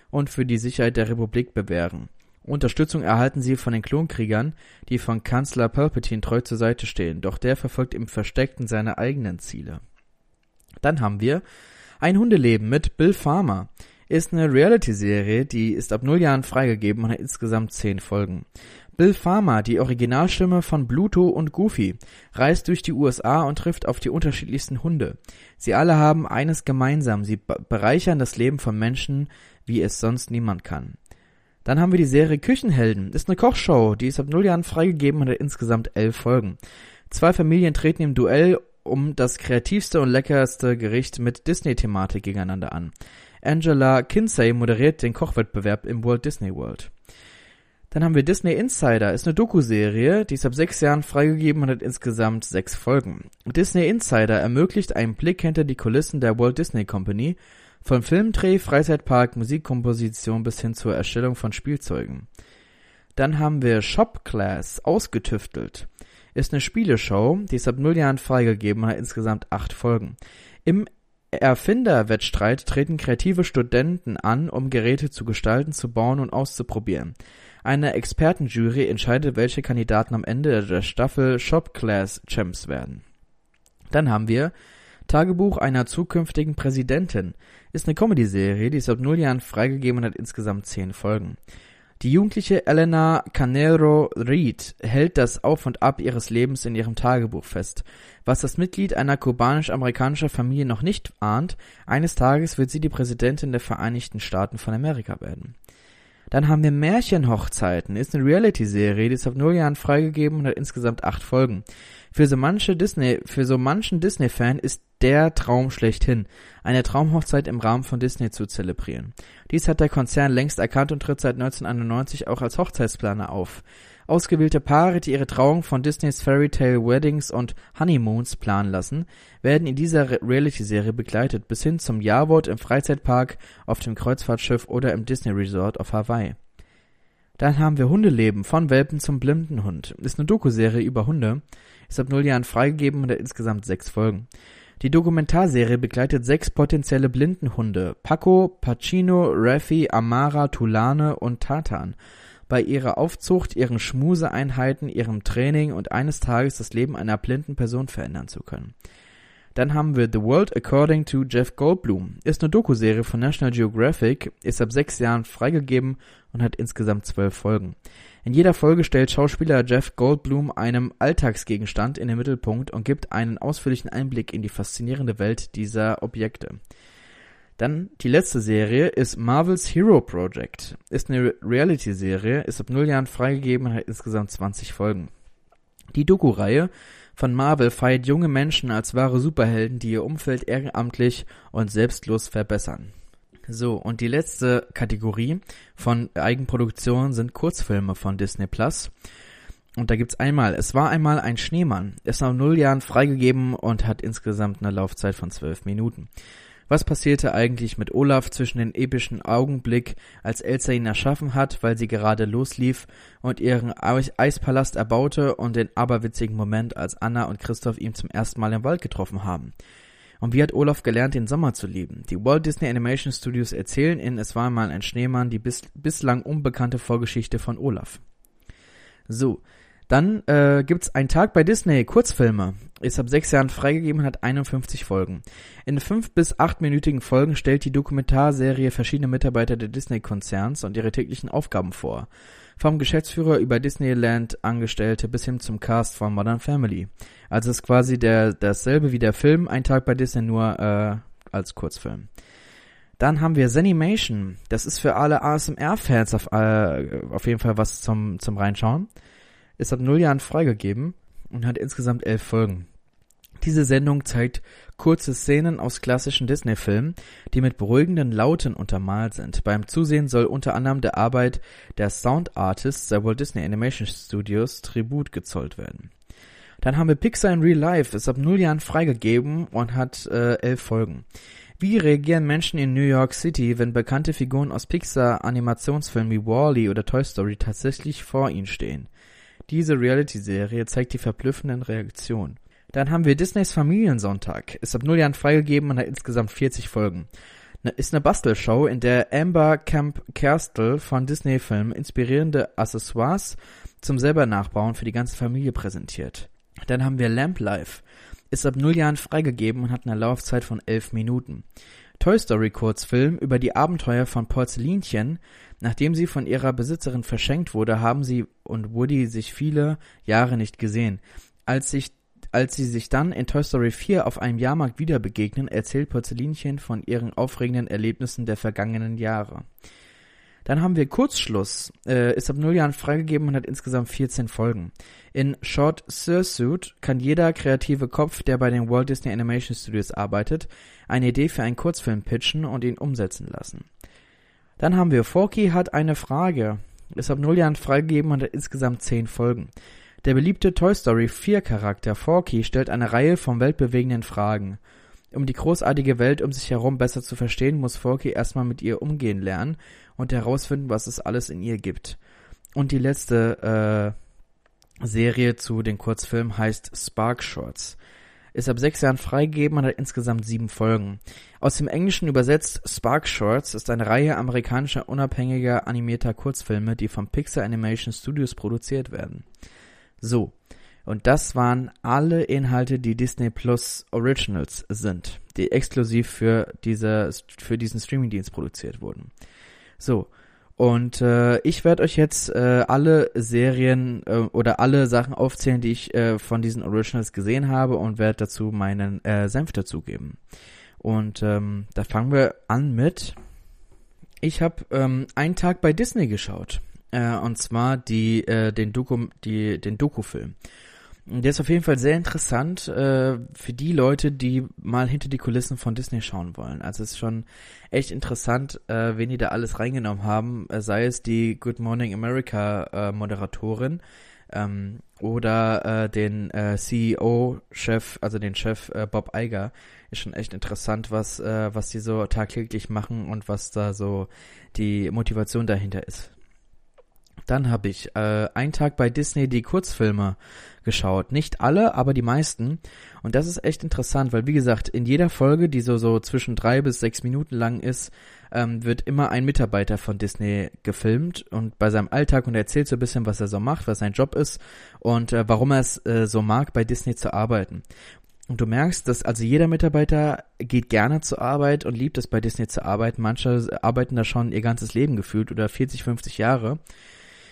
und für die Sicherheit der Republik bewähren. Unterstützung erhalten sie von den Klonkriegern, die von Kanzler Palpatine treu zur Seite stehen, doch der verfolgt im Versteckten seine eigenen Ziele. Dann haben wir Ein Hundeleben mit Bill Farmer. Ist eine Reality-Serie, die ist ab null Jahren freigegeben und hat insgesamt zehn Folgen. Bill Farmer, die Originalstimme von Bluto und Goofy, reist durch die USA und trifft auf die unterschiedlichsten Hunde. Sie alle haben eines gemeinsam, sie bereichern das Leben von Menschen, wie es sonst niemand kann. Dann haben wir die Serie Küchenhelden. Ist eine Kochshow, die ist ab null Jahren freigegeben und hat insgesamt elf Folgen. Zwei Familien treten im Duell um das kreativste und leckerste Gericht mit Disney-Thematik gegeneinander an. Angela Kinsey moderiert den Kochwettbewerb im Walt Disney World. Dann haben wir Disney Insider, ist eine Doku-Serie, die ist ab sechs Jahren freigegeben und hat insgesamt sechs Folgen. Disney Insider ermöglicht einen Blick hinter die Kulissen der Walt Disney Company, von Filmdreh, Freizeitpark, Musikkomposition bis hin zur Erstellung von Spielzeugen. Dann haben wir Shop Class, ausgetüftelt ist eine Spieleshow, die ist ab null Jahren freigegeben hat insgesamt acht Folgen. Im Erfinderwettstreit treten kreative Studenten an, um Geräte zu gestalten, zu bauen und auszuprobieren. Eine Expertenjury entscheidet, welche Kandidaten am Ende der Staffel Shop Class Champs werden. Dann haben wir Tagebuch einer zukünftigen Präsidentin. Ist eine Comedy-Serie, die ist ab null Jahren freigegeben hat insgesamt zehn Folgen. Die jugendliche Elena Canero Reed hält das Auf und Ab ihres Lebens in ihrem Tagebuch fest. Was das Mitglied einer kubanisch-amerikanischer Familie noch nicht ahnt, eines Tages wird sie die Präsidentin der Vereinigten Staaten von Amerika werden. Dann haben wir Märchenhochzeiten, ist eine Reality-Serie, die ist ab null Jahren freigegeben und hat insgesamt acht Folgen. Für so manche Disney, für so manchen Disney-Fan ist der Traum schlechthin, eine Traumhochzeit im Rahmen von Disney zu zelebrieren. Dies hat der Konzern längst erkannt und tritt seit 1991 auch als Hochzeitsplaner auf. Ausgewählte Paare, die ihre Trauung von Disneys Fairy Tale Weddings und Honeymoons planen lassen, werden in dieser Reality-Serie begleitet, bis hin zum Jawort im Freizeitpark, auf dem Kreuzfahrtschiff oder im Disney Resort auf Hawaii. Dann haben wir Hundeleben, von Welpen zum Blindenhund. Ist eine Dokuserie über Hunde, ist ab null Jahren freigegeben und hat insgesamt sechs Folgen. Die Dokumentarserie begleitet sechs potenzielle Blindenhunde: Paco, Pacino, Raffi, Amara, Tulane und Tatan bei ihrer Aufzucht, ihren Schmuseeinheiten, ihrem Training und eines Tages das Leben einer blinden Person verändern zu können. Dann haben wir The World According to Jeff Goldblum. Ist eine Dokuserie von National Geographic, ist ab sechs Jahren freigegeben und hat insgesamt zwölf Folgen. In jeder Folge stellt Schauspieler Jeff Goldblum einem Alltagsgegenstand in den Mittelpunkt und gibt einen ausführlichen Einblick in die faszinierende Welt dieser Objekte. Dann die letzte Serie ist Marvel's Hero Project. Ist eine Reality-Serie, ist ab null Jahren freigegeben und hat insgesamt 20 Folgen. Die Doku-Reihe von Marvel feiert junge Menschen als wahre Superhelden, die ihr Umfeld ehrenamtlich und selbstlos verbessern. So, und die letzte Kategorie von Eigenproduktion sind Kurzfilme von Disney Plus. Und da gibt's einmal, es war einmal ein Schneemann. Ist nach null Jahren freigegeben und hat insgesamt eine Laufzeit von zwölf Minuten. Was passierte eigentlich mit Olaf zwischen den epischen Augenblick, als Elsa ihn erschaffen hat, weil sie gerade loslief und ihren Eispalast erbaute und den aberwitzigen Moment, als Anna und Christoph ihn zum ersten Mal im Wald getroffen haben? Und wie hat Olaf gelernt, den Sommer zu lieben? Die Walt Disney Animation Studios erzählen in Es war mal ein Schneemann die bis, bislang unbekannte Vorgeschichte von Olaf. So, dann äh, gibt's einen Tag bei Disney, Kurzfilme. Ist ab sechs Jahren freigegeben und hat 51 Folgen. In fünf bis achtminütigen Folgen stellt die Dokumentarserie verschiedene Mitarbeiter der Disney-Konzerns und ihre täglichen Aufgaben vor. Vom Geschäftsführer über Disneyland Angestellte bis hin zum Cast von Modern Family. Also ist quasi der dasselbe wie der Film, ein Tag bei Disney nur äh, als Kurzfilm. Dann haben wir Zenimation. Das ist für alle ASMR-Fans auf, äh, auf jeden Fall was zum, zum Reinschauen ist ab null Jahren freigegeben und hat insgesamt elf Folgen. Diese Sendung zeigt kurze Szenen aus klassischen Disney-Filmen, die mit beruhigenden Lauten untermalt sind. Beim Zusehen soll unter anderem der Arbeit der Sound Artists der Walt Disney Animation Studios Tribut gezollt werden. Dann haben wir Pixar in Real Life, ist ab null Jahren freigegeben und hat äh, elf Folgen. Wie reagieren Menschen in New York City, wenn bekannte Figuren aus Pixar-Animationsfilmen wie Wall-E oder Toy Story tatsächlich vor ihnen stehen? Diese Reality-Serie zeigt die verblüffenden Reaktionen. Dann haben wir Disneys Familiensonntag. Ist ab null Jahren freigegeben und hat insgesamt 40 Folgen. Ne, ist eine Bastelshow, in der Amber Camp Kerstel von Disney-Filmen inspirierende Accessoires zum selber nachbauen für die ganze Familie präsentiert. Dann haben wir Lamp Life. Ist ab null Jahren freigegeben und hat eine Laufzeit von elf Minuten. Toy Story Kurzfilm über die Abenteuer von Porzellinchen Nachdem sie von ihrer Besitzerin verschenkt wurde, haben sie und Woody sich viele Jahre nicht gesehen. Als sich als sie sich dann in Toy Story 4 auf einem Jahrmarkt wieder begegnen, erzählt Porzellinchen von ihren aufregenden Erlebnissen der vergangenen Jahre. Dann haben wir Kurzschluss, äh, ist ab 0 Jahren freigegeben und hat insgesamt 14 Folgen. In Short Sursuit kann jeder kreative Kopf, der bei den Walt Disney Animation Studios arbeitet, eine Idee für einen Kurzfilm pitchen und ihn umsetzen lassen. Dann haben wir Forky hat eine Frage. Ist ab null Jahren freigegeben und hat insgesamt zehn Folgen. Der beliebte Toy Story 4 Charakter Forky stellt eine Reihe von weltbewegenden Fragen. Um die großartige Welt um sich herum besser zu verstehen, muss Forky erstmal mit ihr umgehen lernen und herausfinden, was es alles in ihr gibt. Und die letzte äh, Serie zu den Kurzfilmen heißt Spark Shorts ist ab sechs Jahren freigegeben und hat insgesamt sieben Folgen. Aus dem Englischen übersetzt Spark Shorts ist eine Reihe amerikanischer unabhängiger animierter Kurzfilme, die vom Pixar Animation Studios produziert werden. So. Und das waren alle Inhalte, die Disney Plus Originals sind, die exklusiv für diese, für diesen Streamingdienst produziert wurden. So. Und äh, ich werde euch jetzt äh, alle Serien äh, oder alle Sachen aufzählen, die ich äh, von diesen Originals gesehen habe und werde dazu meinen äh, Senf dazugeben. Und ähm, da fangen wir an mit. Ich habe ähm, einen Tag bei Disney geschaut. Äh, und zwar die, äh, den Doku, die, den Doku-Film. Der ist auf jeden Fall sehr interessant äh, für die Leute, die mal hinter die Kulissen von Disney schauen wollen. Also es ist schon echt interessant, äh, wen die da alles reingenommen haben, äh, sei es die Good Morning America äh, Moderatorin ähm, oder äh, den äh, CEO-Chef, also den Chef äh, Bob Iger. Ist schon echt interessant, was äh, was die so tagtäglich machen und was da so die Motivation dahinter ist. Dann habe ich äh, einen Tag bei Disney die Kurzfilme geschaut. Nicht alle, aber die meisten. Und das ist echt interessant, weil wie gesagt, in jeder Folge, die so, so zwischen drei bis sechs Minuten lang ist, ähm, wird immer ein Mitarbeiter von Disney gefilmt und bei seinem Alltag und er erzählt so ein bisschen, was er so macht, was sein Job ist und äh, warum er es äh, so mag, bei Disney zu arbeiten. Und du merkst, dass also jeder Mitarbeiter geht gerne zur Arbeit und liebt es bei Disney zu arbeiten. Manche arbeiten da schon ihr ganzes Leben gefühlt oder 40, 50 Jahre.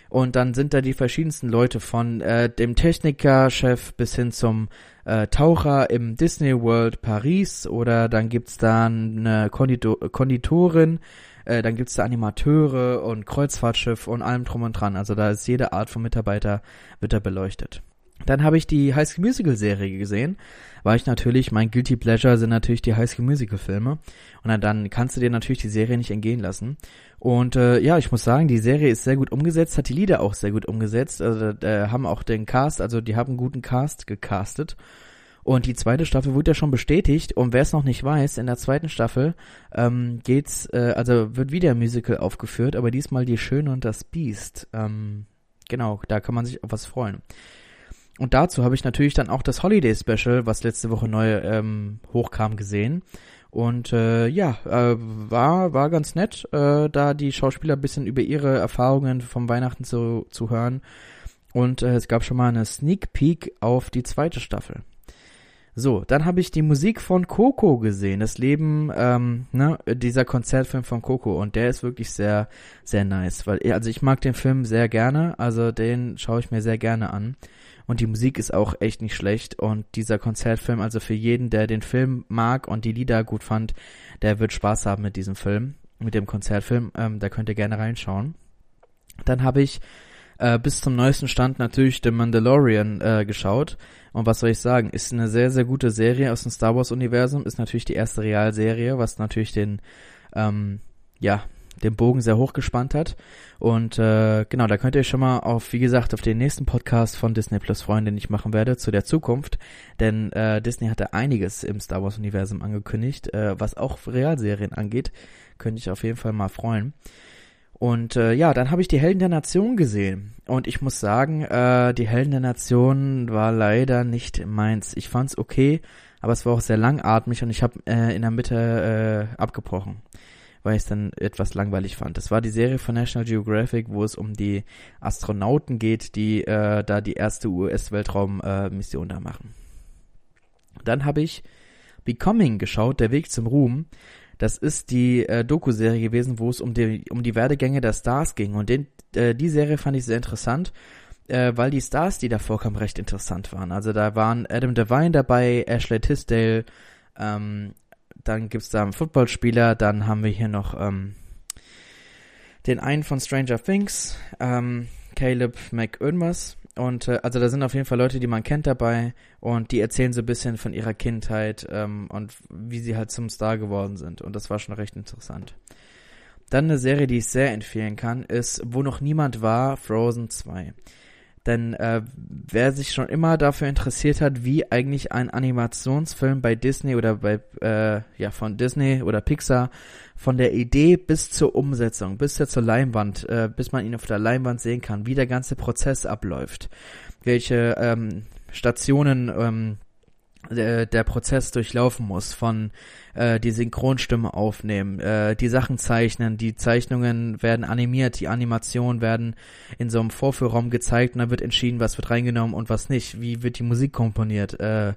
Und dann sind da die verschiedensten Leute von äh, dem Techniker-Chef bis hin zum äh, Taucher im Disney World Paris oder dann gibt's da eine Kondito Konditorin, äh, dann gibt's da Animateure und Kreuzfahrtschiff und allem drum und dran. Also da ist jede Art von Mitarbeiter wird da beleuchtet. Dann habe ich die High School Musical Serie gesehen, weil ich natürlich, mein Guilty Pleasure sind natürlich die High School Musical Filme. Und dann, dann kannst du dir natürlich die Serie nicht entgehen lassen. Und äh, ja, ich muss sagen, die Serie ist sehr gut umgesetzt, hat die Lieder auch sehr gut umgesetzt. Also äh, haben auch den Cast, also die haben einen guten Cast gecastet. Und die zweite Staffel wurde ja schon bestätigt. Und wer es noch nicht weiß, in der zweiten Staffel ähm, geht's, äh, also wird wieder ein Musical aufgeführt, aber diesmal die Schöne und das Biest. Ähm, genau, da kann man sich auf was freuen. Und dazu habe ich natürlich dann auch das Holiday Special, was letzte Woche neu ähm, hochkam, gesehen. Und äh, ja, äh, war war ganz nett, äh, da die Schauspieler ein bisschen über ihre Erfahrungen vom Weihnachten zu, zu hören. und äh, es gab schon mal eine Sneak Peek auf die zweite Staffel. So, dann habe ich die Musik von Coco gesehen, das Leben, ähm, ne, dieser Konzertfilm von Coco und der ist wirklich sehr, sehr nice, weil, also ich mag den Film sehr gerne, also den schaue ich mir sehr gerne an und die Musik ist auch echt nicht schlecht und dieser Konzertfilm, also für jeden, der den Film mag und die Lieder gut fand, der wird Spaß haben mit diesem Film, mit dem Konzertfilm, ähm, da könnt ihr gerne reinschauen. Dann habe ich äh, bis zum neuesten Stand natürlich The Mandalorian äh, geschaut. Und was soll ich sagen? Ist eine sehr, sehr gute Serie aus dem Star Wars-Universum. Ist natürlich die erste Realserie, was natürlich den, ähm, ja, den Bogen sehr hoch gespannt hat. Und äh, genau, da könnt ihr schon mal auf, wie gesagt, auf den nächsten Podcast von Disney Plus freuen, den ich machen werde, zu der Zukunft. Denn äh, Disney hatte einiges im Star Wars-Universum angekündigt, äh, was auch Realserien angeht. Könnte ich auf jeden Fall mal freuen. Und äh, ja, dann habe ich die Helden der Nation gesehen. Und ich muss sagen, äh, die Helden der Nation war leider nicht meins. Ich fand's okay, aber es war auch sehr langatmig und ich habe äh, in der Mitte äh, abgebrochen, weil ich es dann etwas langweilig fand. Das war die Serie von National Geographic, wo es um die Astronauten geht, die äh, da die erste US-Weltraum-Mission äh, da machen. Dann habe ich Becoming geschaut, der Weg zum Ruhm. Das ist die äh, Doku-Serie gewesen, wo es um die, um die Werdegänge der Stars ging. Und den, äh, die Serie fand ich sehr interessant, äh, weil die Stars, die da vorkamen, recht interessant waren. Also da waren Adam Devine dabei, Ashley Tisdale, ähm, dann gibt's da einen Footballspieler, dann haben wir hier noch ähm, den einen von Stranger Things, ähm, Caleb McInnes und äh, also da sind auf jeden Fall Leute, die man kennt dabei und die erzählen so ein bisschen von ihrer Kindheit ähm, und wie sie halt zum Star geworden sind. Und das war schon recht interessant. Dann eine Serie, die ich sehr empfehlen kann, ist Wo noch niemand war, Frozen 2. Denn äh, wer sich schon immer dafür interessiert hat, wie eigentlich ein Animationsfilm bei Disney oder bei äh, ja von Disney oder Pixar von der Idee bis zur Umsetzung, bis zur Leinwand, äh, bis man ihn auf der Leinwand sehen kann, wie der ganze Prozess abläuft, welche ähm, Stationen ähm, der, der Prozess durchlaufen muss, von äh, die Synchronstimme aufnehmen, äh, die Sachen zeichnen, die Zeichnungen werden animiert, die Animationen werden in so einem Vorführraum gezeigt und dann wird entschieden, was wird reingenommen und was nicht, wie wird die Musik komponiert äh,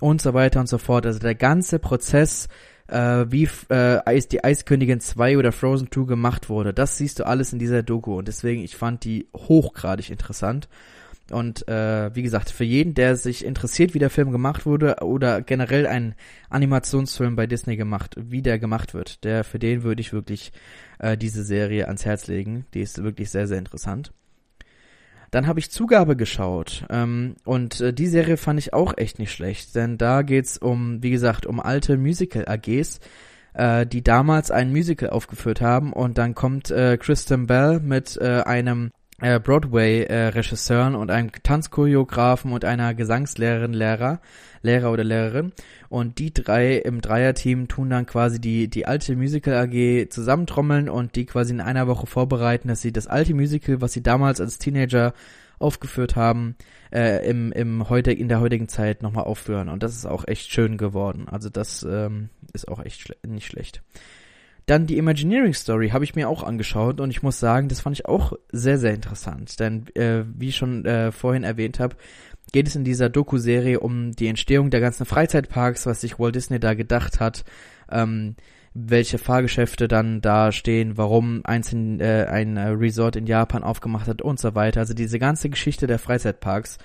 und so weiter und so fort. Also der ganze Prozess, äh, wie äh, die Eiskönigin 2 oder Frozen 2 gemacht wurde, das siehst du alles in dieser Doku und deswegen, ich fand die hochgradig interessant. Und äh, wie gesagt, für jeden, der sich interessiert, wie der Film gemacht wurde oder generell ein Animationsfilm bei Disney gemacht, wie der gemacht wird, der für den würde ich wirklich äh, diese Serie ans Herz legen. Die ist wirklich sehr, sehr interessant. Dann habe ich Zugabe geschaut ähm, und äh, die Serie fand ich auch echt nicht schlecht, denn da geht's um, wie gesagt, um alte Musical-AGs, äh, die damals ein Musical aufgeführt haben und dann kommt äh, Kristen Bell mit äh, einem Broadway-Regisseuren äh, und einem Tanzchoreografen und einer Gesangslehrerin, Lehrer, Lehrer oder Lehrerin. Und die drei im Dreierteam tun dann quasi die, die alte Musical AG zusammentrommeln und die quasi in einer Woche vorbereiten, dass sie das alte Musical, was sie damals als Teenager aufgeführt haben, äh, im, im heute, in der heutigen Zeit nochmal aufführen. Und das ist auch echt schön geworden. Also das ähm, ist auch echt schle nicht schlecht. Dann die Imagineering Story habe ich mir auch angeschaut und ich muss sagen, das fand ich auch sehr, sehr interessant. Denn äh, wie ich schon äh, vorhin erwähnt habe, geht es in dieser Doku-Serie um die Entstehung der ganzen Freizeitparks, was sich Walt Disney da gedacht hat, ähm, welche Fahrgeschäfte dann da stehen, warum einzeln äh, ein äh, Resort in Japan aufgemacht hat und so weiter. Also diese ganze Geschichte der Freizeitparks.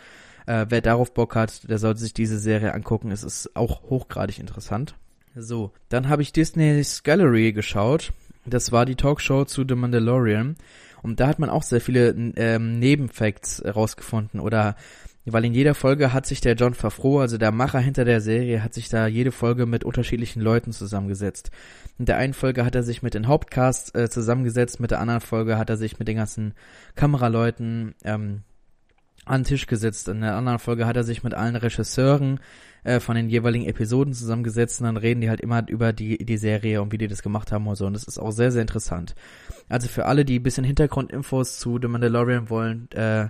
Äh, wer darauf Bock hat, der sollte sich diese Serie angucken. Es ist auch hochgradig interessant. So, dann habe ich Disney's Gallery geschaut. Das war die Talkshow zu The Mandalorian. Und da hat man auch sehr viele ähm, Nebenfacts rausgefunden oder weil in jeder Folge hat sich der John Favreau, also der Macher hinter der Serie, hat sich da jede Folge mit unterschiedlichen Leuten zusammengesetzt. In der einen Folge hat er sich mit den Hauptcast äh, zusammengesetzt, mit der anderen Folge hat er sich mit den ganzen Kameraleuten ähm, an den Tisch gesetzt. In der anderen Folge hat er sich mit allen Regisseuren äh, von den jeweiligen Episoden zusammengesetzt und dann reden die halt immer über die, die Serie und wie die das gemacht haben und so. Und das ist auch sehr, sehr interessant. Also für alle, die ein bisschen Hintergrundinfos zu The Mandalorian wollen, äh,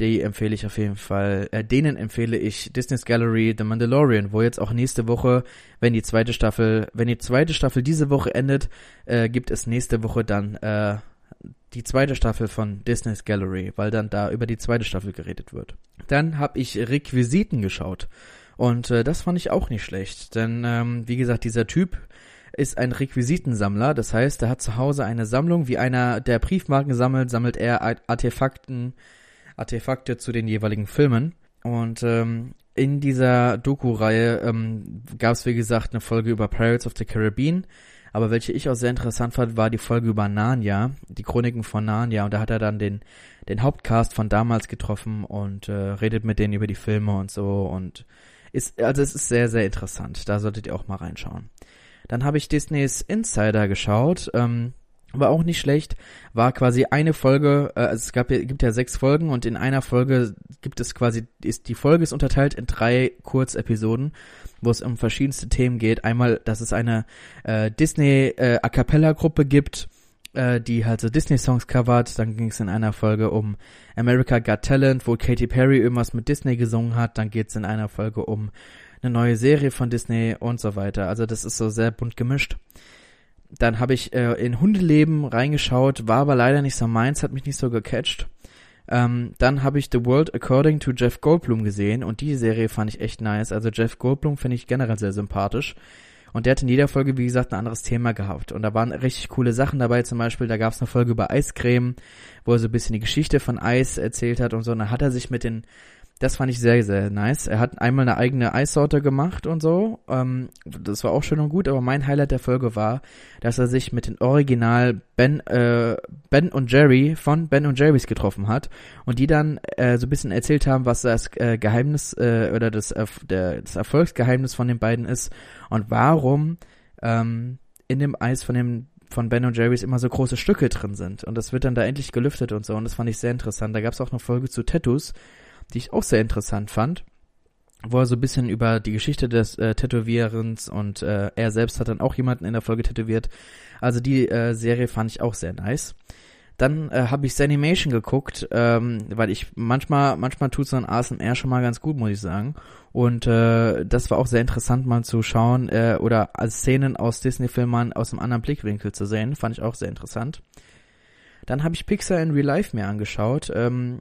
die empfehle ich auf jeden Fall, äh, denen empfehle ich Disney's Gallery The Mandalorian, wo jetzt auch nächste Woche, wenn die zweite Staffel, wenn die zweite Staffel diese Woche endet, äh, gibt es nächste Woche dann äh, die zweite Staffel von Disney's Gallery, weil dann da über die zweite Staffel geredet wird. Dann habe ich Requisiten geschaut und äh, das fand ich auch nicht schlecht, denn ähm, wie gesagt, dieser Typ ist ein Requisitensammler, das heißt, er hat zu Hause eine Sammlung, wie einer der Briefmarken sammelt, sammelt er Artefakten, Artefakte zu den jeweiligen Filmen und ähm, in dieser Doku-Reihe ähm, gab es, wie gesagt, eine Folge über Pirates of the Caribbean. Aber welche ich auch sehr interessant fand, war die Folge über Narnia, die Chroniken von Narnia. Und da hat er dann den, den Hauptcast von damals getroffen und äh, redet mit denen über die Filme und so. Und ist, also es ist sehr, sehr interessant. Da solltet ihr auch mal reinschauen. Dann habe ich Disneys Insider geschaut. Ähm, war auch nicht schlecht, war quasi eine Folge, äh, es gab gibt ja sechs Folgen und in einer Folge gibt es quasi, ist die Folge ist unterteilt in drei Kurzepisoden, wo es um verschiedenste Themen geht. Einmal, dass es eine äh, Disney äh, A Cappella Gruppe gibt, äh, die halt so Disney Songs covert. Dann ging es in einer Folge um America Got Talent, wo Katy Perry irgendwas mit Disney gesungen hat. Dann geht es in einer Folge um eine neue Serie von Disney und so weiter. Also das ist so sehr bunt gemischt. Dann habe ich äh, in Hundeleben reingeschaut, war aber leider nicht so meins, hat mich nicht so gecatcht. Ähm, dann habe ich The World According to Jeff Goldblum gesehen und die Serie fand ich echt nice. Also Jeff Goldblum finde ich generell sehr sympathisch. Und der hat in jeder Folge, wie gesagt, ein anderes Thema gehabt. Und da waren richtig coole Sachen dabei. Zum Beispiel, da gab es eine Folge über Eiscreme, wo er so ein bisschen die Geschichte von Eis erzählt hat und so. Und da hat er sich mit den das fand ich sehr, sehr nice. Er hat einmal eine eigene Eissorte gemacht und so. Ähm, das war auch schön und gut, aber mein Highlight der Folge war, dass er sich mit dem Original Ben, äh, Ben und Jerry von Ben und Jerry's getroffen hat und die dann äh, so ein bisschen erzählt haben, was das äh, Geheimnis äh, oder das, äh, der, das Erfolgsgeheimnis von den beiden ist und warum ähm, in dem Eis von dem von Ben und Jerry's immer so große Stücke drin sind. Und das wird dann da endlich gelüftet und so. Und das fand ich sehr interessant. Da gab es auch eine Folge zu Tattoos, die ich auch sehr interessant fand, wo er so ein bisschen über die Geschichte des äh, Tätowierens und äh, er selbst hat dann auch jemanden in der Folge tätowiert. Also die äh, Serie fand ich auch sehr nice. Dann äh, habe ich Sanimation geguckt, ähm, weil ich manchmal, manchmal tut so ein ASMR schon mal ganz gut, muss ich sagen. Und äh, das war auch sehr interessant mal zu schauen äh, oder Szenen aus Disney-Filmen aus einem anderen Blickwinkel zu sehen. Fand ich auch sehr interessant. Dann habe ich Pixar in Real Life mir angeschaut. Ähm,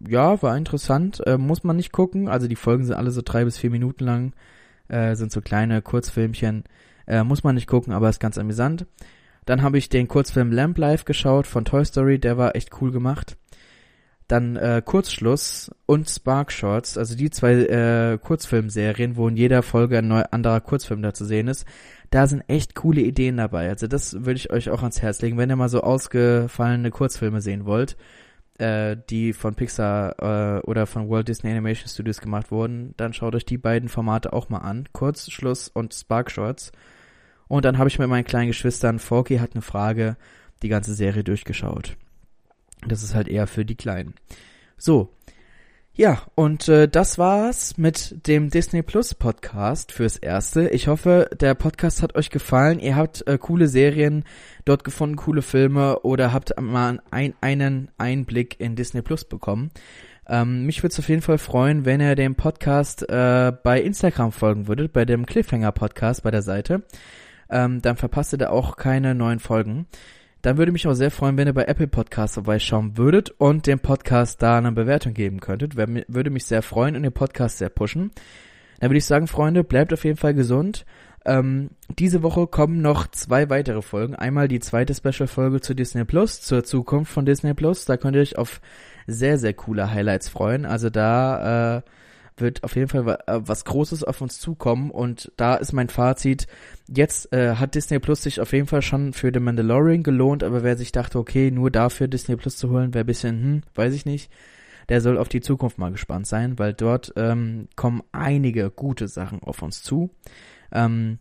ja, war interessant. Äh, muss man nicht gucken. Also die Folgen sind alle so drei bis vier Minuten lang. Äh, sind so kleine Kurzfilmchen. Äh, muss man nicht gucken, aber ist ganz amüsant. Dann habe ich den Kurzfilm Lamp Life geschaut von Toy Story. Der war echt cool gemacht. Dann äh, Kurzschluss und Spark Shots, also die zwei äh, Kurzfilmserien, wo in jeder Folge ein neuer anderer Kurzfilm da zu sehen ist. Da sind echt coole Ideen dabei. Also das würde ich euch auch ans Herz legen, wenn ihr mal so ausgefallene Kurzfilme sehen wollt äh, die von Pixar äh, oder von Walt Disney Animation Studios gemacht wurden, dann schaut euch die beiden Formate auch mal an. Kurzschluss und Spark Shorts. Und dann habe ich mit meinen kleinen Geschwistern, Forky hat eine Frage, die ganze Serie durchgeschaut. Das ist halt eher für die Kleinen. So, ja, und äh, das war's mit dem Disney Plus Podcast fürs Erste. Ich hoffe, der Podcast hat euch gefallen. Ihr habt äh, coole Serien dort gefunden, coole Filme oder habt mal ein, einen Einblick in Disney Plus bekommen. Ähm, mich würde es auf jeden Fall freuen, wenn ihr dem Podcast äh, bei Instagram folgen würdet, bei dem Cliffhanger Podcast bei der Seite. Ähm, dann verpasst ihr da auch keine neuen Folgen. Dann würde mich auch sehr freuen, wenn ihr bei Apple Podcasts vorbeischauen würdet und dem Podcast da eine Bewertung geben könntet. Würde mich sehr freuen und den Podcast sehr pushen. Dann würde ich sagen, Freunde, bleibt auf jeden Fall gesund. Ähm, diese Woche kommen noch zwei weitere Folgen. Einmal die zweite Special-Folge zu Disney Plus, zur Zukunft von Disney Plus. Da könnt ihr euch auf sehr, sehr coole Highlights freuen. Also da äh, wird auf jeden Fall äh, was Großes auf uns zukommen und da ist mein Fazit. Jetzt äh, hat Disney Plus sich auf jeden Fall schon für The Mandalorian gelohnt, aber wer sich dachte, okay, nur dafür Disney Plus zu holen, wäre bisschen, hm, weiß ich nicht. Der soll auf die Zukunft mal gespannt sein, weil dort ähm, kommen einige gute Sachen auf uns zu. Ähm,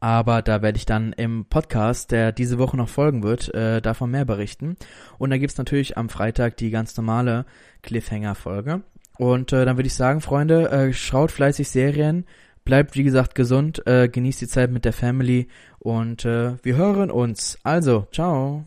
aber da werde ich dann im Podcast, der diese Woche noch folgen wird, äh, davon mehr berichten. Und da gibt's natürlich am Freitag die ganz normale Cliffhanger-Folge. Und äh, dann würde ich sagen, Freunde, äh, schaut fleißig Serien, bleibt wie gesagt gesund, äh, genießt die Zeit mit der Family und äh, wir hören uns. Also, ciao.